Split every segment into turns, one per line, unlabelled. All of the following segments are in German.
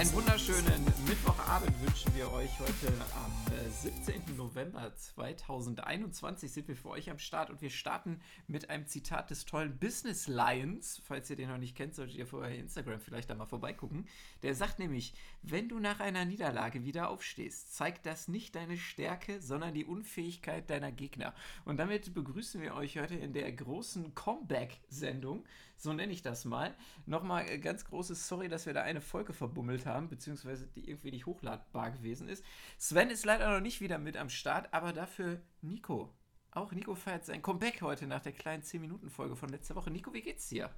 Einen wunderschönen Mittwochabend wünschen wir euch heute am 17. Äh, November 2021 sind wir für euch am Start und wir starten mit einem Zitat des tollen Business Lions. Falls ihr den noch nicht kennt, solltet ihr vorher Instagram vielleicht da mal vorbeigucken. Der sagt nämlich, wenn du nach einer Niederlage wieder aufstehst, zeigt das nicht deine Stärke, sondern die Unfähigkeit deiner Gegner. Und damit begrüßen wir euch heute in der großen Comeback-Sendung so nenne ich das mal. Nochmal äh, ganz großes Sorry, dass wir da eine Folge verbummelt haben, beziehungsweise die irgendwie nicht hochladbar gewesen ist. Sven ist leider noch nicht wieder mit am Start, aber dafür Nico. Auch Nico feiert sein Comeback heute nach der kleinen 10-Minuten-Folge von letzter Woche. Nico, wie geht's dir?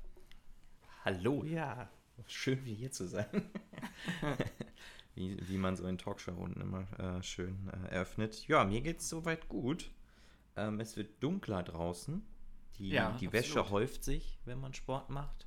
Hallo, ja. Schön, wie hier zu sein. wie, wie man so in Talkshow-Runden immer äh, schön äh, eröffnet. Ja, mir geht's soweit gut. Ähm, es wird dunkler draußen. Die, ja, die Wäsche häuft sich, wenn man Sport macht.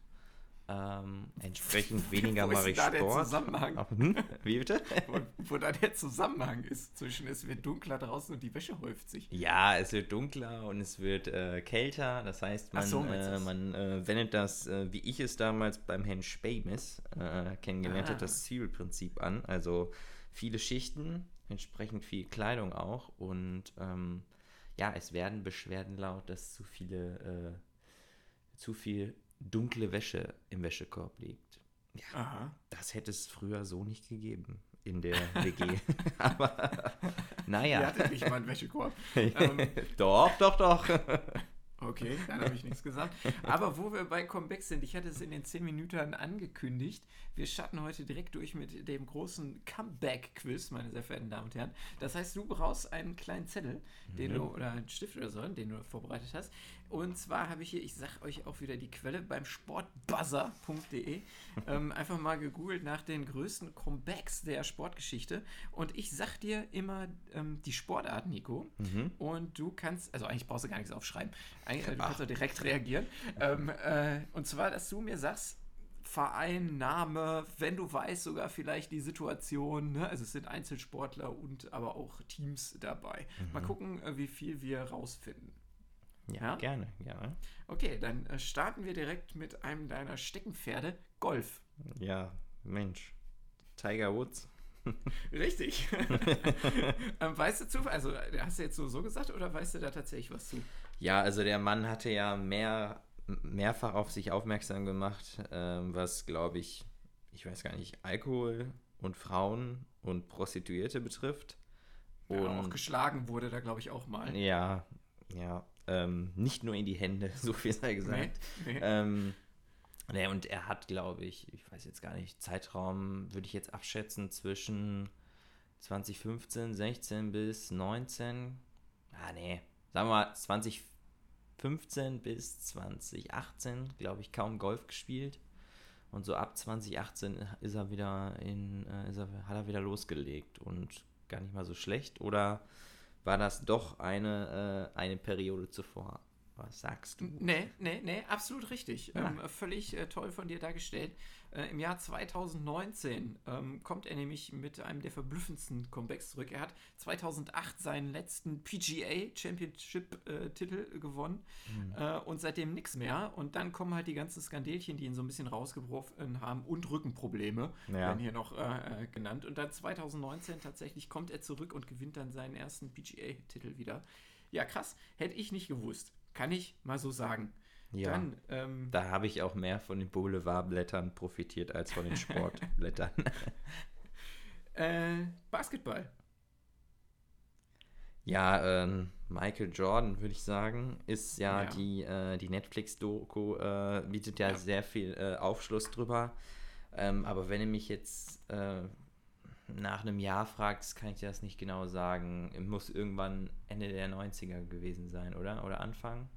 Ähm, entsprechend weniger mache ich Sport. Der Zusammenhang?
Hm? Wie bitte? wo, wo, da der Zusammenhang ist zwischen es wird dunkler draußen und die Wäsche häuft sich.
Ja, es wird dunkler und es wird äh, kälter. Das heißt, man, so, äh, man äh, wendet das, äh, wie ich es damals beim Herrn Spamis äh, kennengelernt habe, das Zielprinzip an. Also viele Schichten, entsprechend viel Kleidung auch und ähm, ja, es werden Beschwerden laut, dass zu viele, äh, zu viel dunkle Wäsche im Wäschekorb liegt. Ja, Aha. das hätte es früher so nicht gegeben in der WG. Aber naja.
Ihr hattet nicht mal einen Wäschekorb.
ähm, doch, doch, doch.
Okay, dann habe ich nichts gesagt. Aber wo wir bei Comeback sind, ich hatte es in den 10 Minuten angekündigt. Wir starten heute direkt durch mit dem großen Comeback-Quiz, meine sehr verehrten Damen und Herren. Das heißt, du brauchst einen kleinen Zettel, den mhm. du, oder einen Stift oder so, den du vorbereitet hast. Und zwar habe ich hier, ich sage euch auch wieder die Quelle, beim sportbuzzer.de ähm, einfach mal gegoogelt nach den größten Comebacks der Sportgeschichte. Und ich sag dir immer ähm, die Sportart, Nico. Mhm. Und du kannst, also eigentlich brauchst du gar nichts aufschreiben. Eigentlich, du kannst auch direkt reagieren. Ähm, äh, und zwar, dass du mir sagst, Verein, Name, wenn du weißt, sogar vielleicht die Situation. Ne? Also es sind Einzelsportler und aber auch Teams dabei. Mhm. Mal gucken, äh, wie viel wir rausfinden.
Ja, ja, gerne, gerne.
Okay, dann äh, starten wir direkt mit einem deiner Steckenpferde, Golf.
Ja, Mensch. Tiger Woods.
Richtig. ähm, weißt du zu, also hast du jetzt so, so gesagt oder weißt du da tatsächlich was zu?
Ja, also der Mann hatte ja mehr, mehrfach auf sich aufmerksam gemacht, ähm, was glaube ich, ich weiß gar nicht, Alkohol und Frauen und Prostituierte betrifft.
Und ja, auch geschlagen wurde da glaube ich auch mal.
Ja, ja. Ähm, nicht nur in die Hände, so viel sei gesagt. Nee, nee. Ähm, nee, und er hat, glaube ich, ich weiß jetzt gar nicht, Zeitraum würde ich jetzt abschätzen zwischen 2015, 16 bis 19. Ah, nee, sagen wir mal 2015 bis 2018, glaube ich, kaum Golf gespielt. Und so ab 2018 ist er wieder in, äh, ist er, hat er wieder losgelegt und gar nicht mal so schlecht. Oder war das doch eine, äh, eine Periode zuvor. Was sagst du?
Nee, nee, nee, absolut richtig. Ja. Ähm, völlig äh, toll von dir dargestellt. Äh, Im Jahr 2019 ähm, kommt er nämlich mit einem der verblüffendsten Comebacks zurück. Er hat 2008 seinen letzten PGA Championship-Titel äh, gewonnen mhm. Äh, und seitdem nichts mehr. Und dann kommen halt die ganzen Skandelchen, die ihn so ein bisschen rausgebrochen haben und Rückenprobleme, ja. werden hier noch äh, äh, genannt. Und dann 2019 tatsächlich kommt er zurück und gewinnt dann seinen ersten PGA-Titel wieder. Ja, krass. Hätte ich nicht gewusst. Kann ich mal so sagen.
Ja, Dann, ähm, da habe ich auch mehr von den Boulevardblättern profitiert als von den Sportblättern.
äh, Basketball.
Ja, ähm, Michael Jordan, würde ich sagen, ist ja, ja. die, äh, die Netflix-Doku, äh, bietet ja, ja, sehr viel äh, Aufschluss drüber. Ähm, aber wenn ihr mich jetzt äh, nach einem Jahr fragt, kann ich dir das nicht genau sagen. Muss irgendwann Ende der 90er gewesen sein, oder? Oder Anfang?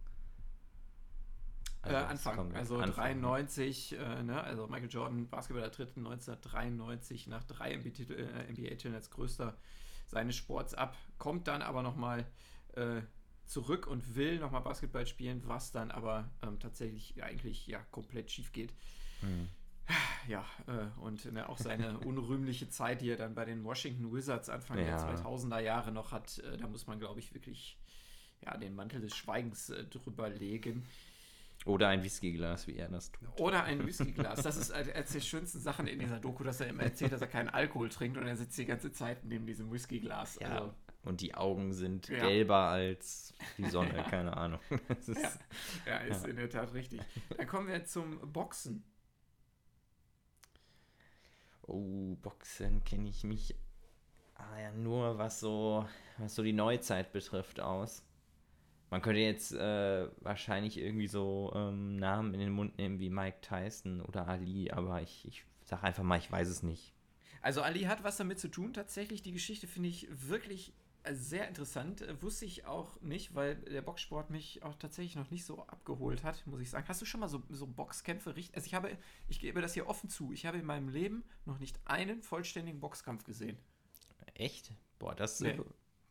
Also äh, Anfang, also Anfang. 93, äh, ne? also Michael Jordan, Basketballer tritt 1993 nach drei NBA-Titeln äh, als größter seines Sports ab, kommt dann aber nochmal äh, zurück und will nochmal Basketball spielen, was dann aber ähm, tatsächlich eigentlich ja komplett schief geht. Hm. Ja, äh, und ne, auch seine unrühmliche Zeit, die er dann bei den Washington Wizards Anfang ja. der 2000er Jahre noch hat, äh, da muss man, glaube ich, wirklich ja, den Mantel des Schweigens äh, drüber legen.
Oder ein Whiskyglas, wie er das tut.
Oder ein Whiskyglas. Das ist eines der schönsten Sachen in dieser Doku, dass er immer erzählt, dass er keinen Alkohol trinkt und er sitzt die ganze Zeit neben diesem Whiskyglas.
Ja.
Also,
Und die Augen sind
Ja.
gelber als die Sonne, keine Ahnung. Das ist,
ja, ja, ist in der Tat richtig. Dann kommen wir zum Boxen.
Oh, Boxen kenne ich mich ah, ja, nur, was so, was so die Neuzeit betrifft, aus. Man könnte jetzt äh, wahrscheinlich irgendwie so ähm, Namen in den Mund nehmen wie Mike Tyson oder Ali, aber ich, ich sag einfach mal, ich weiß es nicht.
Also Ali hat was damit zu tun. Tatsächlich, die Geschichte finde ich wirklich sehr interessant. Äh, Wusste ich auch nicht, weil der Boxsport mich auch tatsächlich noch nicht so abgeholt hat, muss ich sagen. Hast du schon mal so, so Boxkämpfe richtig? Also ich habe, ich gebe das hier offen zu, ich habe in meinem Leben noch nicht einen vollständigen Boxkampf gesehen.
Echt? Boah, das
Nee.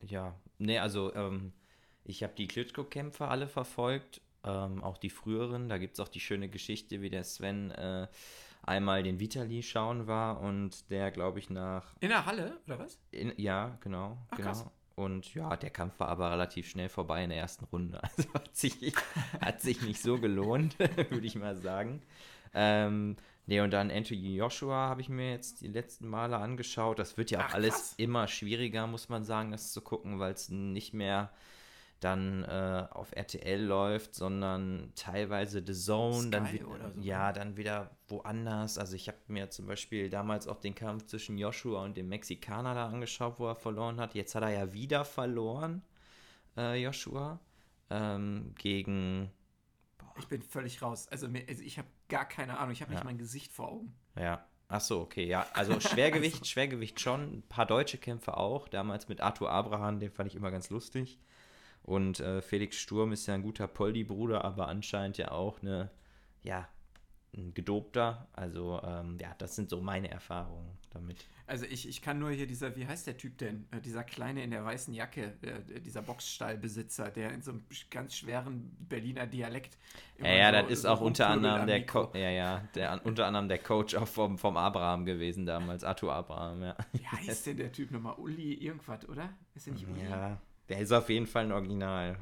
ja. Nee, also ähm, ich habe die Klitschko-Kämpfe alle verfolgt, ähm, auch die früheren. Da gibt es auch die schöne Geschichte, wie der Sven äh, einmal den Vitali schauen war und der, glaube ich, nach.
In der Halle, oder was?
In, ja, genau.
Ach,
genau.
krass.
Und ja, der Kampf war aber relativ schnell vorbei in der ersten Runde. Also hat sich, hat sich nicht so gelohnt, würde ich mal sagen. Ähm, nee, und dann Anthony Joshua habe ich mir jetzt die letzten Male angeschaut. Das wird ja auch
Ach,
alles immer schwieriger, muss man sagen, das zu gucken, weil es nicht mehr dann äh, auf RTL läuft, sondern teilweise The Zone, dann
Sky
wieder,
oder so.
ja, dann wieder woanders. Also ich habe mir zum Beispiel damals auch den Kampf zwischen Joshua und dem Mexikaner da angeschaut, wo er verloren hat. Jetzt hat er ja wieder verloren, äh, Joshua, ähm, gegen,
Ich bin völlig raus. Also, mir, also ich habe gar keine Ahnung. Ich habe
Ja.
nicht mein Gesicht vor Augen.
ja, ach so, okay, ja, also Schwergewicht, Schwergewicht schon, ein paar deutsche Kämpfe auch, damals mit Arthur Abraham, den fand ich immer ganz lustig. Und äh, Felix Sturm ist ja ein guter Poldi-Bruder, aber anscheinend ja auch eine, ja, ein gedobter. Also, ähm, ja, das sind so meine Erfahrungen damit.
Also ich, ich kann nur hier dieser, wie heißt der Typ denn? Äh, dieser Kleine in der weißen Jacke, äh, dieser Boxstallbesitzer, der in so einem ganz schweren Berliner Dialekt.
Ja, ja,
so-
das ist
so
auch unter anderem der. Co ja, ja, der unter anderem der Coach auch vom, vom Abraham gewesen damals, Arthur Abraham, ja.
Wie heißt denn der Typ nochmal? Uli irgendwas, oder? Ist der nicht Uli?
Ja, der ist auf jeden Fall ein Original.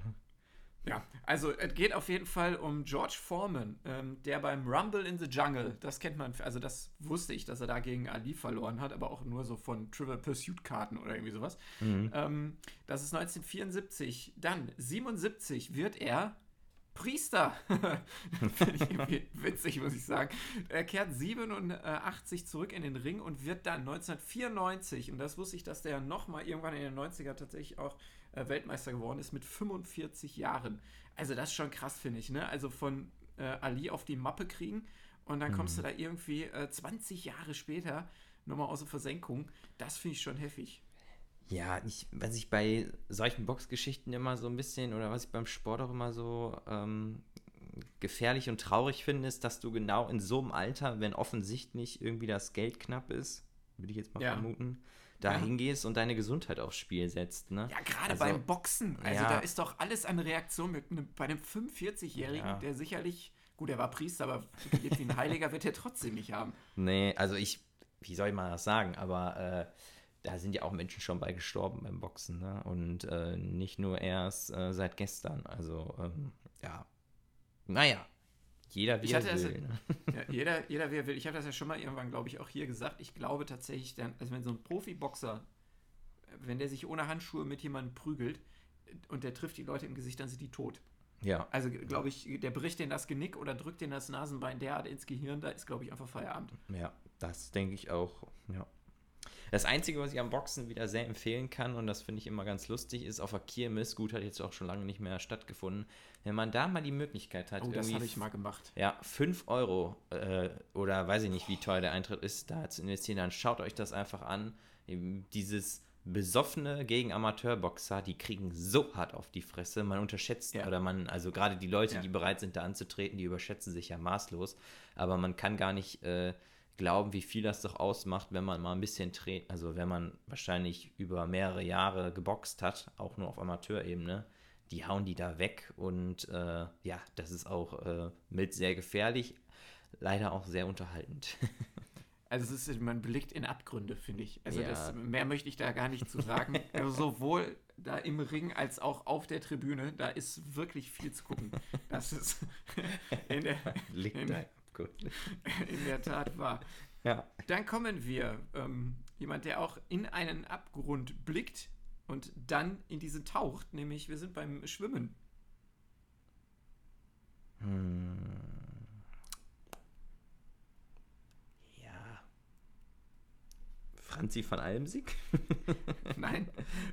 Ja, also es geht auf jeden Fall um George Foreman, ähm, der beim Rumble in the Jungle, das kennt man, also das wusste ich, dass er da gegen Ali verloren hat, aber auch nur so von Trivial Pursuit Karten oder irgendwie sowas. Ähm, das ist 1974. Dann 77 wird er Priester. Finde ich irgendwie witzig, muss ich sagen. Er kehrt 87 zurück in den Ring und wird dann 1994, und das wusste ich, dass der nochmal irgendwann in den 90er tatsächlich auch äh, Weltmeister geworden ist, mit 45 Jahren. Also das ist schon krass, finde ich. Ne? Also von äh, Ali auf die Mappe kriegen und dann kommst du da irgendwie äh, 20 Jahre später nochmal aus der Versenkung. Das finde ich schon heftig.
Ja, ich, was ich bei solchen Boxgeschichten immer so ein bisschen oder was ich beim Sport auch immer so ähm, gefährlich und traurig finde, ist, dass du genau in so einem Alter, wenn offensichtlich irgendwie das Geld knapp ist, würde ich jetzt mal
Ja.
vermuten, da
Ja.
hingehst und deine Gesundheit aufs Spiel setzt. Ne?
Ja, gerade
Also-
beim Boxen. Also
Ja.
da ist doch alles an Reaktion mit einem, bei einem 45-Jährigen,
Ja.
der sicherlich, gut, er war Priester, aber jetzt wie ein Heiliger wird er trotzdem nicht haben.
Nee, also ich, wie soll ich mal das sagen, aber äh, da sind ja auch Menschen schon bei gestorben beim Boxen, ne? Und äh, nicht nur erst äh, seit gestern. Also, ähm, ja. Naja, jeder wie
Ich
er
hatte das-
will. Ne?
Ja, jeder, jeder, wer will. Ich habe das ja schon mal irgendwann, glaube ich, auch hier gesagt. Ich glaube tatsächlich, dann, also wenn so ein Profiboxer, wenn der sich ohne Handschuhe mit jemandem prügelt und der trifft die Leute im Gesicht, dann sind die tot.
Ja,
Also, glaube ich, der bricht denen das Genick oder drückt denen das Nasenbein derart ins Gehirn, da ist, glaube ich, einfach Feierabend.
ja, das denke ich auch. Ja. Das Einzige, was ich am Boxen wieder sehr empfehlen kann, und das finde ich immer ganz lustig, ist auf der Kirmes, gut, hat jetzt auch schon lange nicht mehr stattgefunden, wenn man da mal die Möglichkeit hat,
Oh, das habe ich mal gemacht.
Ja, 5 Euro äh, oder weiß ich nicht, wie teuer der Eintritt ist, da zu investieren, dann schaut euch das einfach an. Dieses besoffene gegen Amateurboxer, die kriegen so hart auf die Fresse. Man unterschätzt,
Ja.
oder man, also gerade die Leute,
Ja.
die bereit sind, da anzutreten, die überschätzen sich ja maßlos. Aber man kann gar nicht äh, glauben, wie viel das doch ausmacht, wenn man mal ein bisschen dreht. Also wenn man wahrscheinlich über mehrere Jahre geboxt hat, auch nur auf Amateurebene die hauen die da weg und äh, ja, das ist auch äh, mit sehr gefährlich, leider auch sehr unterhaltend.
Also es ist, man blickt in Abgründe, finde ich. Also ja. das, mehr möchte ich da gar nicht zu sagen. also sowohl da im Ring als auch auf der Tribüne, da ist wirklich viel zu gucken. Das ist in der, in, in der Tat wahr. Ja. Dann kommen wir, ähm, jemand, der auch in einen Abgrund blickt und dann in diese taucht, nämlich wir sind beim Schwimmen. Hm.
Franzi van Almsig?
Nein,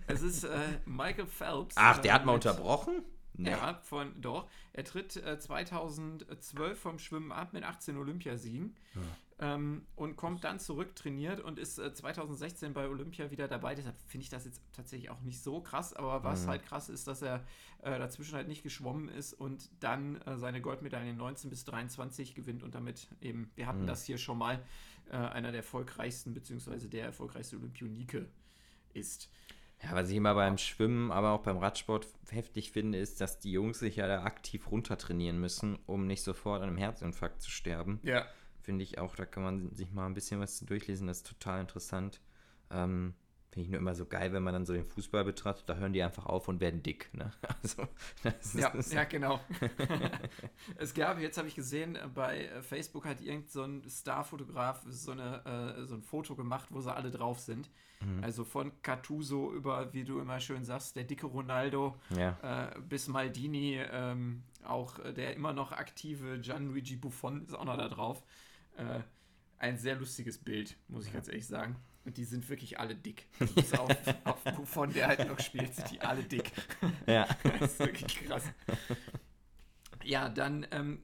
es ist äh, Michael Phelps.
Ach, der äh, hat mal unterbrochen?
Nee. Ja, von, doch. Er tritt äh, 2012 vom Schwimmen ab mit 18 Olympiasiegen ja. ähm, und kommt dann zurück, trainiert und ist äh, 2016 bei Olympia wieder dabei. Deshalb finde ich das jetzt tatsächlich auch nicht so krass. Aber was mhm. halt krass ist, dass er äh, dazwischen halt nicht geschwommen ist und dann äh, seine Goldmedaillen 19 bis 23 gewinnt und damit eben, wir hatten mhm. das hier schon mal, äh, einer der erfolgreichsten, beziehungsweise der erfolgreichste Olympionike ist.
Ja, was ich immer beim Schwimmen, aber auch beim Radsport heftig finde, ist, dass die Jungs sich ja da aktiv runtertrainieren müssen, um nicht sofort an einem Herzinfarkt zu sterben. Ja. Finde ich auch, da kann man sich mal ein bisschen was durchlesen, das ist total interessant. Ähm, Finde ich nur immer so geil, wenn man dann so den Fußball betrachtet, da hören die einfach auf und werden dick. Ne? Also,
ja, ja, genau. es gab, jetzt habe ich gesehen, äh, bei äh, Facebook hat irgend so ein Starfotograf so, äh, so ein Foto gemacht, wo sie alle drauf sind. Mhm. Also von Cattuso über, wie du immer schön sagst, der dicke Ronaldo ja. äh, bis Maldini, ähm, auch der immer noch aktive Gianluigi Buffon ist auch noch da drauf. Äh, ein sehr lustiges Bild, muss ich ja. ganz ehrlich sagen. Und die sind wirklich alle dick. Bis auf, auf Buffon, der halt noch spielt, sind die alle dick. Ja. das ist wirklich krass. Ja, dann, ähm,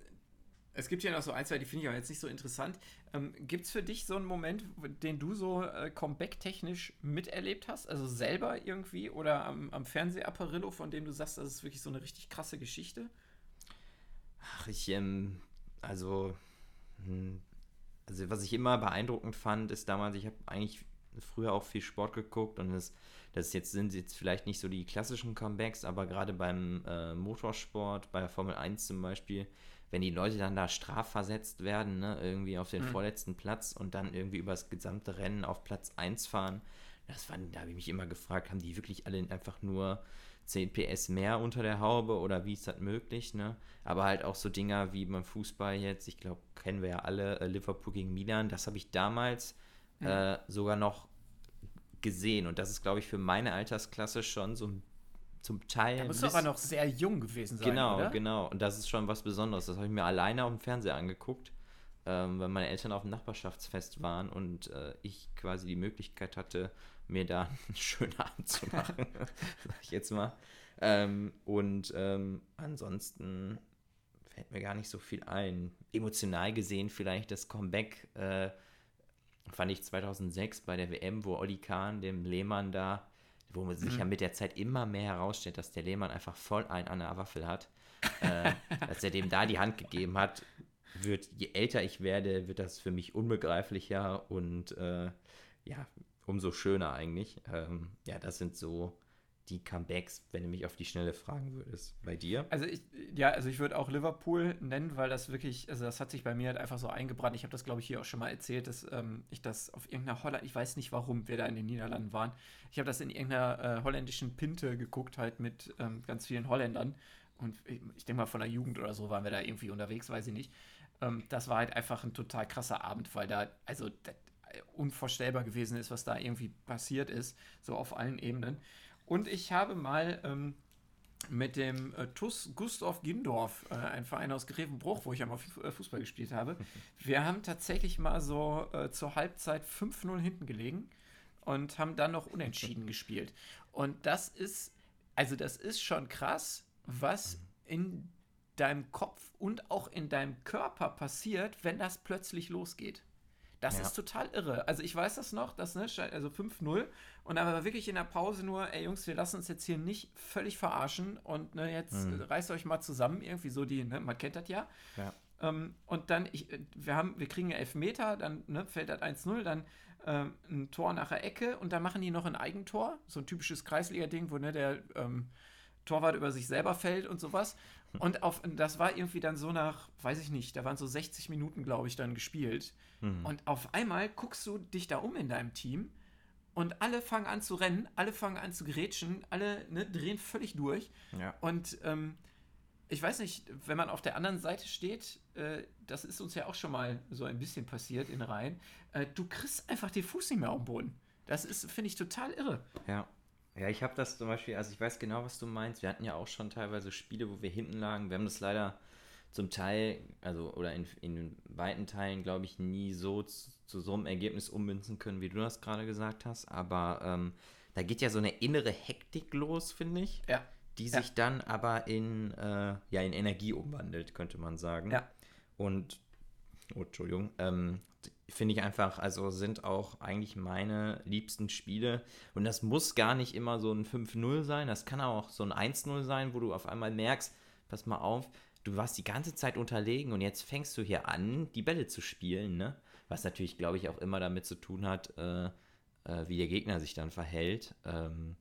es gibt ja noch so ein, zwei, die finde ich aber jetzt nicht so interessant. Ähm, gibt es für dich so einen Moment, den du so äh, Comeback-technisch miterlebt hast? Also selber irgendwie oder am, am Fernsehapparillo, von dem du sagst, das ist wirklich so eine richtig krasse Geschichte?
Ach, ich, ähm, also, hm, also was ich immer beeindruckend fand, ist damals, ich habe eigentlich früher auch viel Sport geguckt und das, das jetzt sind jetzt vielleicht nicht so die klassischen Comebacks, aber gerade beim äh, Motorsport, bei der Formel 1 zum Beispiel, wenn die Leute dann da strafversetzt werden, ne, irgendwie auf den mhm. vorletzten Platz und dann irgendwie über das gesamte Rennen auf Platz 1 fahren, das waren, da habe ich mich immer gefragt, haben die wirklich alle einfach nur 10 PS mehr unter der Haube oder wie ist das möglich, ne? Aber halt auch so Dinger wie beim Fußball jetzt, ich glaube, kennen wir ja alle, äh, Liverpool gegen Milan, das habe ich damals mhm. äh, sogar noch gesehen und das ist, glaube ich, für meine Altersklasse schon so zum Teil.
Da musst du aber noch sehr jung gewesen sein,
Genau,
oder?
genau. Und das ist schon was Besonderes. Das habe ich mir alleine auf dem Fernseher angeguckt, ähm, weil meine Eltern auf dem Nachbarschaftsfest waren und äh, ich quasi die Möglichkeit hatte, mir da einen schönen Abend zu machen, sag ich jetzt mal. Ähm, und ähm, ansonsten fällt mir gar nicht so viel ein. Emotional gesehen vielleicht das Comeback äh, fand ich 2006 bei der WM, wo Olli Kahn dem Lehmann da, wo man sich mhm. ja mit der Zeit immer mehr herausstellt, dass der Lehmann einfach voll einen an der Waffel hat, äh, dass er dem da die Hand gegeben hat, wird, je älter ich werde, wird das für mich unbegreiflicher und äh, ja, umso schöner eigentlich. Ähm, ja, das sind so die Comebacks, wenn du mich auf die Schnelle fragen würdest. Bei dir?
Also ich, ja, also ich würde auch Liverpool nennen, weil das wirklich, also das hat sich bei mir halt einfach so eingebrannt. Ich habe das, glaube ich, hier auch schon mal erzählt, dass ähm, ich das auf irgendeiner Holland, ich weiß nicht, warum wir da in den Niederlanden waren. Ich habe das in irgendeiner äh, holländischen Pinte geguckt, halt mit ähm, ganz vielen Holländern. Und ich, ich denke mal, von der Jugend oder so waren wir da irgendwie unterwegs, weiß ich nicht. Ähm, das war halt einfach ein total krasser Abend, weil da, also das, unvorstellbar gewesen ist, was da irgendwie passiert ist, so auf allen Ebenen. Und ich habe mal ähm, mit dem äh, TUS Gustav Gindorf, äh, ein Verein aus Grevenbruch, wo ich einmal äh, Fußball gespielt habe, wir haben tatsächlich mal so äh, zur Halbzeit 5-0 hinten gelegen und haben dann noch unentschieden gespielt. Und das ist, also das ist schon krass, was in deinem Kopf und auch in deinem Körper passiert, wenn das plötzlich losgeht. Das ja. ist total irre. Also ich weiß das noch, das, ne, also 5-0 und dann war wirklich in der Pause nur, ey Jungs, wir lassen uns jetzt hier nicht völlig verarschen und ne, jetzt mhm. reißt euch mal zusammen, irgendwie so die, ne, man kennt das ja. ja. Ähm, und dann, ich, wir haben, wir kriegen einen Elfmeter, dann ne, fällt das 1-0, dann ähm, ein Tor nach der Ecke und dann machen die noch ein Eigentor, so ein typisches Kreisliga-Ding, wo ne, der ähm, Torwart über sich selber fällt und sowas. Und auf, das war irgendwie dann so nach, weiß ich nicht, da waren so 60 Minuten, glaube ich, dann gespielt. Mhm. Und auf einmal guckst du dich da um in deinem Team und alle fangen an zu rennen, alle fangen an zu grätschen, alle ne, drehen völlig durch. Ja. Und ähm, ich weiß nicht, wenn man auf der anderen Seite steht, äh, das ist uns ja auch schon mal so ein bisschen passiert in Reihen, äh, du kriegst einfach den Fuß nicht mehr auf den Boden. Das ist, finde ich, total irre.
Ja. Ja, ich habe das zum Beispiel, also ich weiß genau, was du meinst. Wir hatten ja auch schon teilweise Spiele, wo wir hinten lagen. Wir haben das leider zum Teil, also oder in, in weiten Teilen, glaube ich, nie so zu, zu, so einem Ergebnis ummünzen können, wie du das gerade gesagt hast. Aber ähm, da geht ja so eine innere Hektik los, finde ich. Ja. Die sich ja. dann aber in, äh, ja, in Energie umwandelt, könnte man sagen. Ja. Und, oh, Entschuldigung, ähm, finde ich einfach, also sind auch eigentlich meine liebsten Spiele. Und das muss gar nicht immer so ein 5-0 sein, das kann auch so ein 1-0 sein, wo du auf einmal merkst, pass mal auf, du warst die ganze Zeit unterlegen und jetzt fängst du hier an, die Bälle zu spielen, ne? Was natürlich, glaube ich, auch immer damit zu tun hat, äh, äh, wie der Gegner sich dann verhält. Ähm,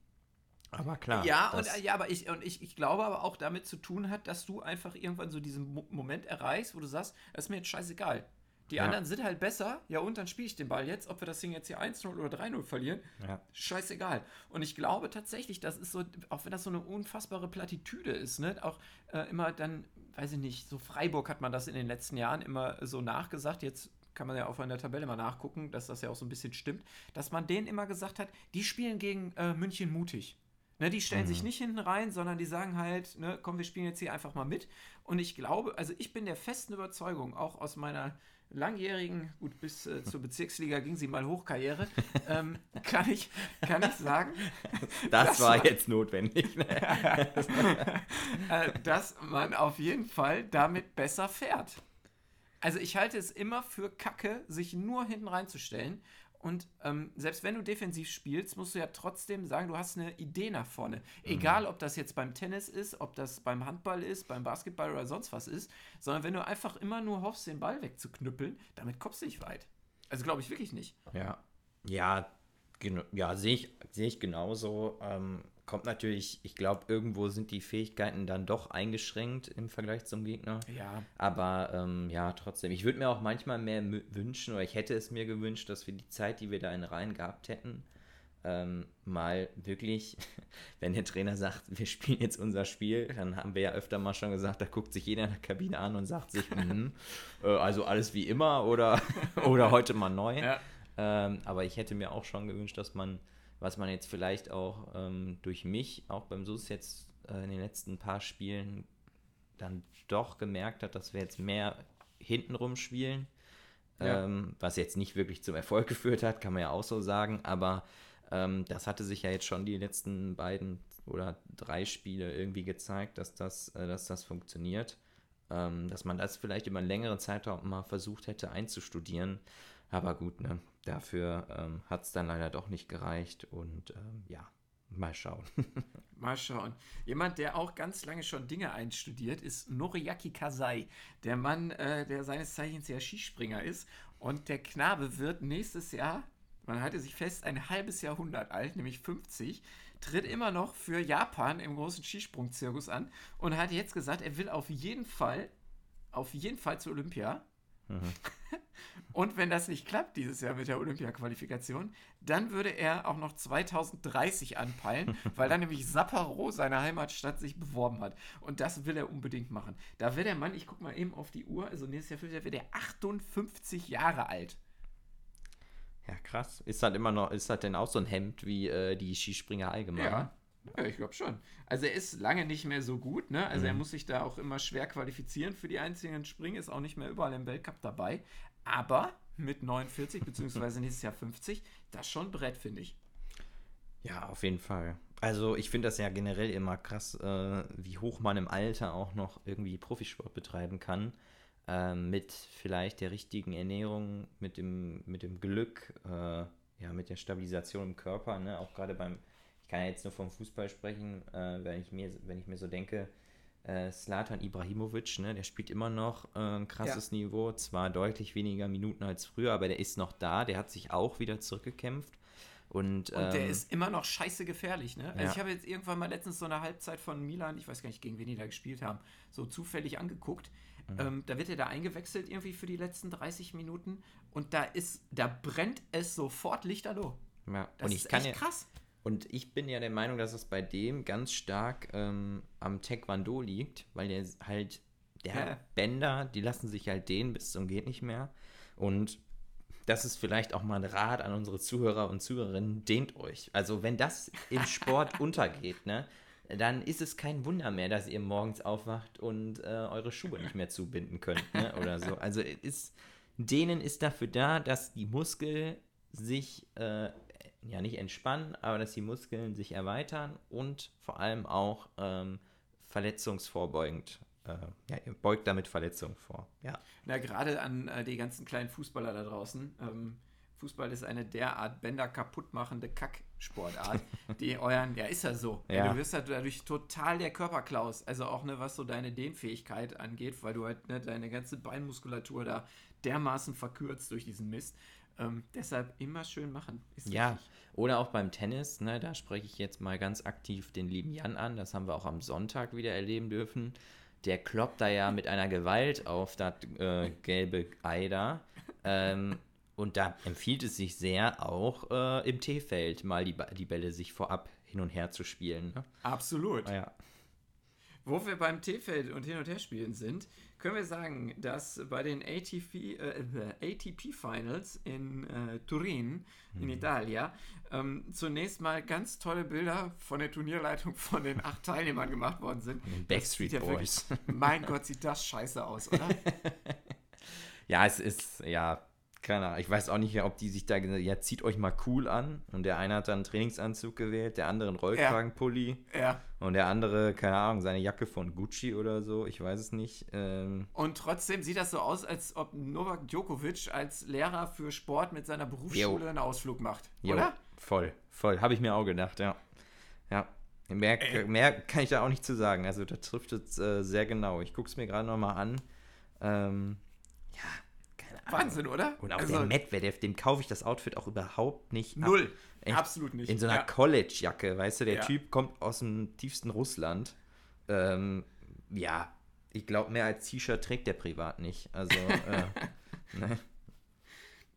aber klar.
Ja, und, ja aber ich, und ich, ich glaube aber auch damit zu tun hat, dass du einfach irgendwann so diesen Mo Moment erreichst, wo du sagst, das ist mir jetzt scheißegal. Die ja. anderen sind halt besser, ja, und dann spiele ich den Ball jetzt, ob wir das Ding jetzt hier 1-0 oder 3-0 verlieren, ja. scheißegal. Und ich glaube tatsächlich, das ist so, auch wenn das so eine unfassbare Plattitüde ist, ne, auch äh, immer dann, weiß ich nicht, so Freiburg hat man das in den letzten Jahren immer so nachgesagt, jetzt kann man ja auch in der Tabelle mal nachgucken, dass das ja auch so ein bisschen stimmt, dass man denen immer gesagt hat, die spielen gegen äh, München mutig. Ne, die stellen mhm. sich nicht hinten rein, sondern die sagen halt, ne, komm, wir spielen jetzt hier einfach mal mit. Und ich glaube, also ich bin der festen Überzeugung, auch aus meiner langjährigen, gut, bis äh, zur Bezirksliga ging sie mal Hochkarriere, ähm, kann, ich, kann ich sagen.
Das war man, jetzt notwendig. Ne?
äh, dass man auf jeden Fall damit besser fährt. Also ich halte es immer für Kacke, sich nur hinten reinzustellen und ähm, selbst wenn du defensiv spielst, musst du ja trotzdem sagen, du hast eine Idee nach vorne. Mhm. Egal, ob das jetzt beim Tennis ist, ob das beim Handball ist, beim Basketball oder sonst was ist, sondern wenn du einfach immer nur hoffst, den Ball wegzuknüppeln, damit kommst du nicht weit. Also glaube ich wirklich nicht.
Ja, ja, genau, ja, sehe ich, seh ich genauso. Ähm, kommt natürlich, ich glaube, irgendwo sind die Fähigkeiten dann doch eingeschränkt im Vergleich zum Gegner. Ja. Aber ähm, ja, trotzdem. Ich würde mir auch manchmal mehr wünschen, oder ich hätte es mir gewünscht, dass wir die Zeit, die wir da in Reihen gehabt hätten, ähm, mal wirklich, wenn der Trainer sagt, wir spielen jetzt unser Spiel, dann haben wir ja öfter mal schon gesagt, da guckt sich jeder in der Kabine an und sagt sich, mm, äh, also alles wie immer oder, oder heute mal neu. Ja. Ähm, aber ich hätte mir auch schon gewünscht, dass man was man jetzt vielleicht auch ähm, durch mich, auch beim SUS jetzt äh, in den letzten paar Spielen dann doch gemerkt hat, dass wir jetzt mehr hintenrum spielen, ja. ähm, was jetzt nicht wirklich zum Erfolg geführt hat, kann man ja auch so sagen, aber ähm, das hatte sich ja jetzt schon die letzten beiden oder drei Spiele irgendwie gezeigt, dass das, äh, dass das funktioniert. Ähm, dass man das vielleicht über einen längeren Zeitraum mal versucht hätte einzustudieren. Aber gut, ne? dafür ähm, hat es dann leider doch nicht gereicht und ähm, ja, mal schauen.
mal schauen. Jemand, der auch ganz lange schon Dinge einstudiert, ist Noriaki Kasai. Der Mann, äh, der seines Zeichens ja Skispringer ist. Und der Knabe wird nächstes Jahr, man hatte sich fest, ein halbes Jahrhundert alt, nämlich 50 tritt immer noch für Japan im großen Skisprungzirkus an und hat jetzt gesagt, er will auf jeden Fall, auf jeden Fall zu Olympia. Mhm. Und wenn das nicht klappt dieses Jahr mit der Olympia-Qualifikation, dann würde er auch noch 2030 anpeilen, weil dann nämlich Sapporo, seine Heimatstadt, sich beworben hat. Und das will er unbedingt machen. Da wäre der Mann, ich gucke mal eben auf die Uhr, also nächstes Jahr wäre der 58 Jahre alt.
Ja, krass. Ist das immer noch, ist das denn auch so ein Hemd wie äh, die Skispringer allgemein?
Ja. Ja, ich glaube schon. Also er ist lange nicht mehr so gut, ne? Also mhm. er muss sich da auch immer schwer qualifizieren für die einzelnen Springen, ist auch nicht mehr überall im Weltcup dabei. Aber mit 49 beziehungsweise nächstes Jahr 50, das schon Brett, finde ich.
Ja, auf jeden Fall. Also ich finde das ja generell immer krass, äh, wie hoch man im Alter auch noch irgendwie Profisport betreiben kann. Äh, mit vielleicht der richtigen Ernährung, mit dem, mit dem Glück, äh, ja, mit der Stabilisation im Körper, ne? Auch gerade beim, ich kann ja jetzt nur vom Fußball sprechen, äh, wenn, ich mir, wenn ich mir so denke, äh, Slatan Ibrahimovic, ne, der spielt immer noch äh, ein krasses ja. Niveau, zwar deutlich weniger Minuten als früher, aber der ist noch da, der hat sich auch wieder zurückgekämpft. Und,
und der ähm, ist immer noch scheiße gefährlich, ne? Also ja. ich habe jetzt irgendwann mal letztens so eine Halbzeit von Milan, ich weiß gar nicht, gegen wen die da gespielt haben, so zufällig angeguckt. Mhm. Ähm, da wird er da eingewechselt irgendwie für die letzten 30 Minuten und da ist, da brennt es sofort lichterloh.
Ja, das und ich ist kann echt ja, krass. Und ich bin ja der Meinung, dass es bei dem ganz stark ähm, am Taekwondo liegt, weil der halt, der ja. Bänder, die lassen sich halt dehnen bis zum geht nicht mehr. Und das ist vielleicht auch mal ein Rat an unsere Zuhörer und Zuhörerinnen, dehnt euch. Also wenn das im Sport untergeht, ne, dann ist es kein Wunder mehr, dass ihr morgens aufwacht und äh, eure Schuhe nicht mehr zubinden könnt, ne, oder so. Also ist, Dehnen ist dafür da, dass die Muskel sich äh, ja nicht entspannen, aber dass die Muskeln sich erweitern und vor allem auch ähm, verletzungsvorbeugend. Äh, ja, ihr beugt damit Verletzungen vor. Ja.
Na, gerade an äh, die ganzen kleinen Fußballer da draußen. Ähm, Fußball ist eine derart Bänder kaputt machende Kacksportart, die euren, ja, ist ja so. Ja. Du wirst halt dadurch total der Körperklaus. Also auch, ne, was so deine Dehnfähigkeit angeht, weil du halt ne, deine ganze Beinmuskulatur da dermaßen verkürzt durch diesen Mist. Ähm, deshalb immer schön machen.
ja, richtig. oder auch beim Tennis, ne, da spreche ich jetzt mal ganz aktiv den lieben Jan an. Das haben wir auch am Sonntag wieder erleben dürfen. Der kloppt da ja mit einer Gewalt auf das äh, gelbe Ei da. Ähm, und da empfiehlt es sich sehr, auch äh, im T-Feld mal die, die Bälle sich vorab hin und her zu spielen. Ne?
Absolut.
Ja.
Wo wir beim T-Feld und Hin- und Herspielen sind, können wir sagen, dass bei den ATP, äh, ATP Finals in äh, Turin, in mhm. Italien, ähm, zunächst mal ganz tolle Bilder von der Turnierleitung von den acht Teilnehmern gemacht worden sind.
Backstreet ja Boys.
Wirklich, mein Gott, sieht das scheiße aus, oder?
ja, es ist, ja, keine Ahnung. Ich weiß auch nicht, ob die sich da gesagt ja, zieht euch mal cool an. Und der eine hat dann einen Trainingsanzug gewählt, der andere einen Rollkragenpulli.
Ja.
Und der andere, keine Ahnung, seine Jacke von Gucci oder so. Ich weiß es nicht. Ähm
und trotzdem sieht das so aus, als ob Novak Djokovic als Lehrer für Sport mit seiner Berufsschule jo. einen Ausflug macht. Jo. Oder?
Voll, voll. Habe ich mir auch gedacht, ja. Ja. Mehr, mehr kann ich da auch nicht zu sagen. Also, da trifft es äh, sehr genau. Ich gucke es mir gerade nochmal an. Ähm, ja
Wahnsinn, oder?
Und auch also, der Medvedev, dem kaufe ich das Outfit auch überhaupt nicht
ab. Null. Echt, Absolut nicht.
In so einer ja. College-Jacke, weißt du, der ja. Typ kommt aus dem tiefsten Russland. Ähm, ja, ich glaube, mehr als T-Shirt trägt der privat nicht. Also, äh, ne?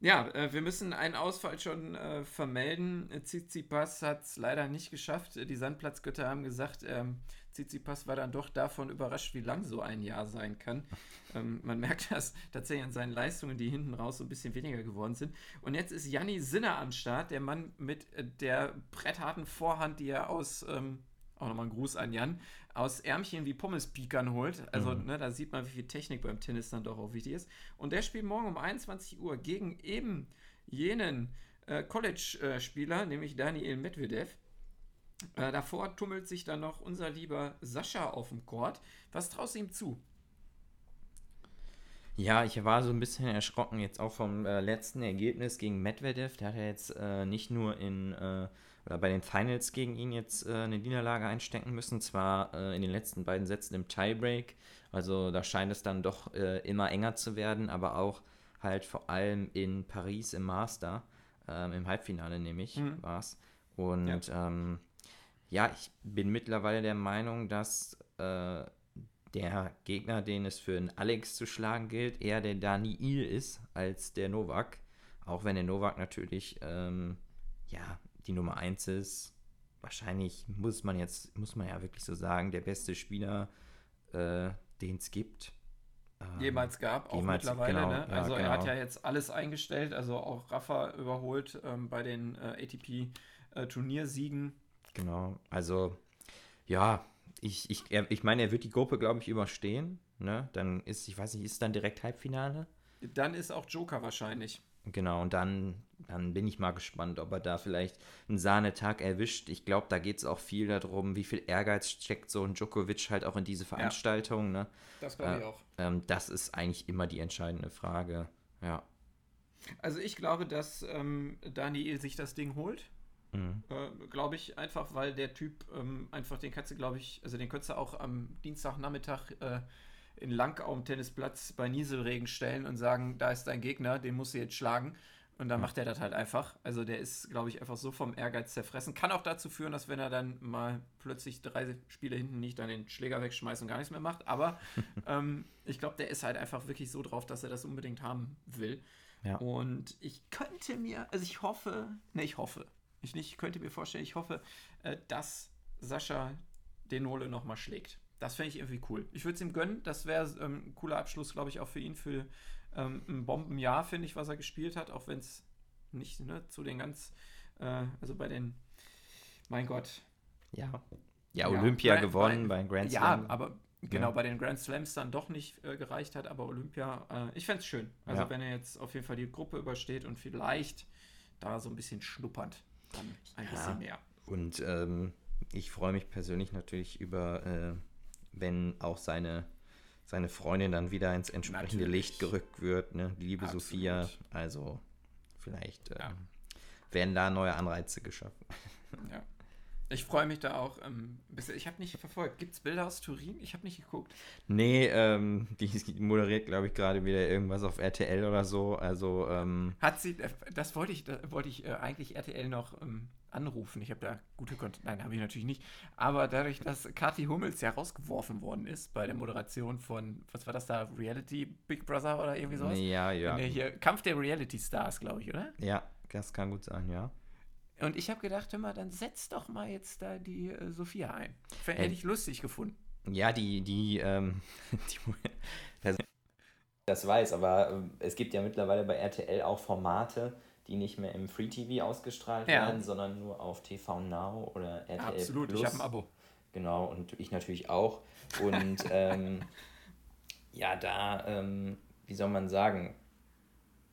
Ja, äh, wir müssen einen Ausfall schon äh, vermelden. Tsitsipas hat es leider nicht geschafft. Die Sandplatzgötter haben gesagt, ähm, Tsitsipas war dann doch davon überrascht, wie lang so ein Jahr sein kann. Ähm, man merkt das tatsächlich an seinen Leistungen, die hinten raus so ein bisschen weniger geworden sind. Und jetzt ist Janni Sinner am Start, der Mann mit äh, der brettharten Vorhand, die er aus, ähm, auch nochmal ein Gruß an Jan, aus Ärmchen wie Pommespiekern holt. Also mhm. ne, da sieht man, wie viel Technik beim Tennis dann doch auch wichtig ist. Und der spielt morgen um 21 Uhr gegen eben jenen äh, College-Spieler, nämlich Daniel Medvedev. Äh, davor tummelt sich dann noch unser lieber Sascha auf dem Court. Was traust du ihm zu?
Ja, ich war so ein bisschen erschrocken jetzt auch vom äh, letzten Ergebnis gegen Medvedev. Der hat ja jetzt äh, nicht nur in äh, oder bei den Finals gegen ihn jetzt äh, eine Niederlage einstecken müssen, zwar äh, in den letzten beiden Sätzen im Tiebreak. Also da scheint es dann doch immer enger zu werden, aber auch halt vor allem in Paris im Master, ähm, im Halbfinale nämlich mhm. war es. Und ja. Ähm, ja, ich bin mittlerweile der Meinung, dass äh, der Gegner, den es für einen Alex zu schlagen gilt, eher der Daniil ist als der Novak. Auch wenn der Novak natürlich ähm, ja, die Nummer 1 ist. Wahrscheinlich muss man jetzt, muss man ja wirklich so sagen, der beste Spieler, äh, den es gibt.
Ähm, jemals gab, auch mittlerweile. Genau, ne? Also ja, er hat genau. ja jetzt alles eingestellt, also auch Rafa überholt ähm, bei den äh, ATP-Turniersiegen.
Genau, also ja, ich, ich, ich meine, er wird die Gruppe, glaube ich, überstehen. Ne? Dann ist, ich weiß nicht, ist dann direkt Halbfinale?
Dann ist auch Joker wahrscheinlich.
Genau, und dann, dann bin ich mal gespannt, ob er da vielleicht einen Sahnetag erwischt. Ich glaube, da geht es auch viel darum, wie viel Ehrgeiz steckt so ein Djokovic halt auch in diese Veranstaltung. Ja, ne?
Das glaube ich äh, auch.
Ähm, das ist eigentlich immer die entscheidende Frage. Ja.
Also ich glaube, dass ähm, Daniel sich das Ding holt. Mhm. Äh, glaube ich, einfach, weil der Typ ähm, einfach, den kannst du, glaube ich, also den könntest du auch am Dienstagnachmittag äh, in Langau am Tennisplatz bei Nieselregen stellen und sagen, da ist dein Gegner, den musst du jetzt schlagen. Und dann macht er das halt einfach. Also der ist, glaube ich, einfach so vom Ehrgeiz zerfressen. Kann auch dazu führen, dass wenn er dann mal plötzlich drei Spiele hinten nicht, dann den Schläger wegschmeißt und gar nichts mehr macht. Aber ähm, ich glaube, der ist halt einfach wirklich so drauf, dass er das unbedingt haben will. Ja. Und ich könnte mir, also ich hoffe, ne, ich hoffe, ich nicht, ich könnte mir vorstellen, ich hoffe, äh, dass Sascha den Nole nochmal schlägt. Das fände ich irgendwie cool. Ich würde es ihm gönnen. Das wäre ähm, ein cooler Abschluss, glaube ich, auch für ihn, für ähm, ein Bombenjahr, finde ich, was er gespielt hat, auch wenn es nicht ne, zu den ganz, äh, also bei den, mein Gott.
Ja. Ja, Olympia ja, gewonnen bei, bei Grand
Slam. Ja, aber genau, ja. bei den Grand Slams dann doch nicht äh, gereicht hat, aber Olympia, äh, ich fände es schön. Also ja. wenn er jetzt auf jeden Fall die Gruppe übersteht und vielleicht da so ein bisschen schnuppert, dann ein ja. bisschen mehr.
Und ähm, ich freue mich persönlich natürlich über, äh, wenn auch seine seine Freundin dann wieder ins entsprechende Natürlich. Licht gerückt wird, ne? Die liebe Absolut. Sophia. Also vielleicht äh, ja. werden da neue Anreize geschaffen.
Ja. Ich freue mich da auch. Ähm, ich habe nicht verfolgt. Gibt es Bilder aus Turin? Ich habe nicht geguckt.
Nee, ähm, die moderiert, glaube ich, gerade wieder irgendwas auf RTL oder so. Also ähm,
hat sie, äh, das wollte ich, da wollte ich äh, eigentlich RTL noch ähm, anrufen. Ich habe da gute Kontakte. Nein, habe ich natürlich nicht. Aber dadurch, dass Kathi Hummels ja rausgeworfen worden ist bei der Moderation von, was war das da, Reality Big Brother oder irgendwie sowas?
Ja, ja.
Nee, hier, Kampf der Reality Stars, glaube ich, oder?
Ja, das kann gut sein, ja.
Und ich habe gedacht, hör mal, dann setz doch mal jetzt da die äh, Sophia ein. Hätte ich lustig gefunden.
Ja, die, die, ähm, die das weiß, aber äh, es gibt ja mittlerweile bei RTL auch Formate, die nicht mehr im Free TV ausgestrahlt ja. werden, sondern nur auf TV Now oder RTL
Absolut, Plus. ich habe ein Abo.
Genau, und ich natürlich auch. Und ähm, ja, da, ähm, wie soll man sagen,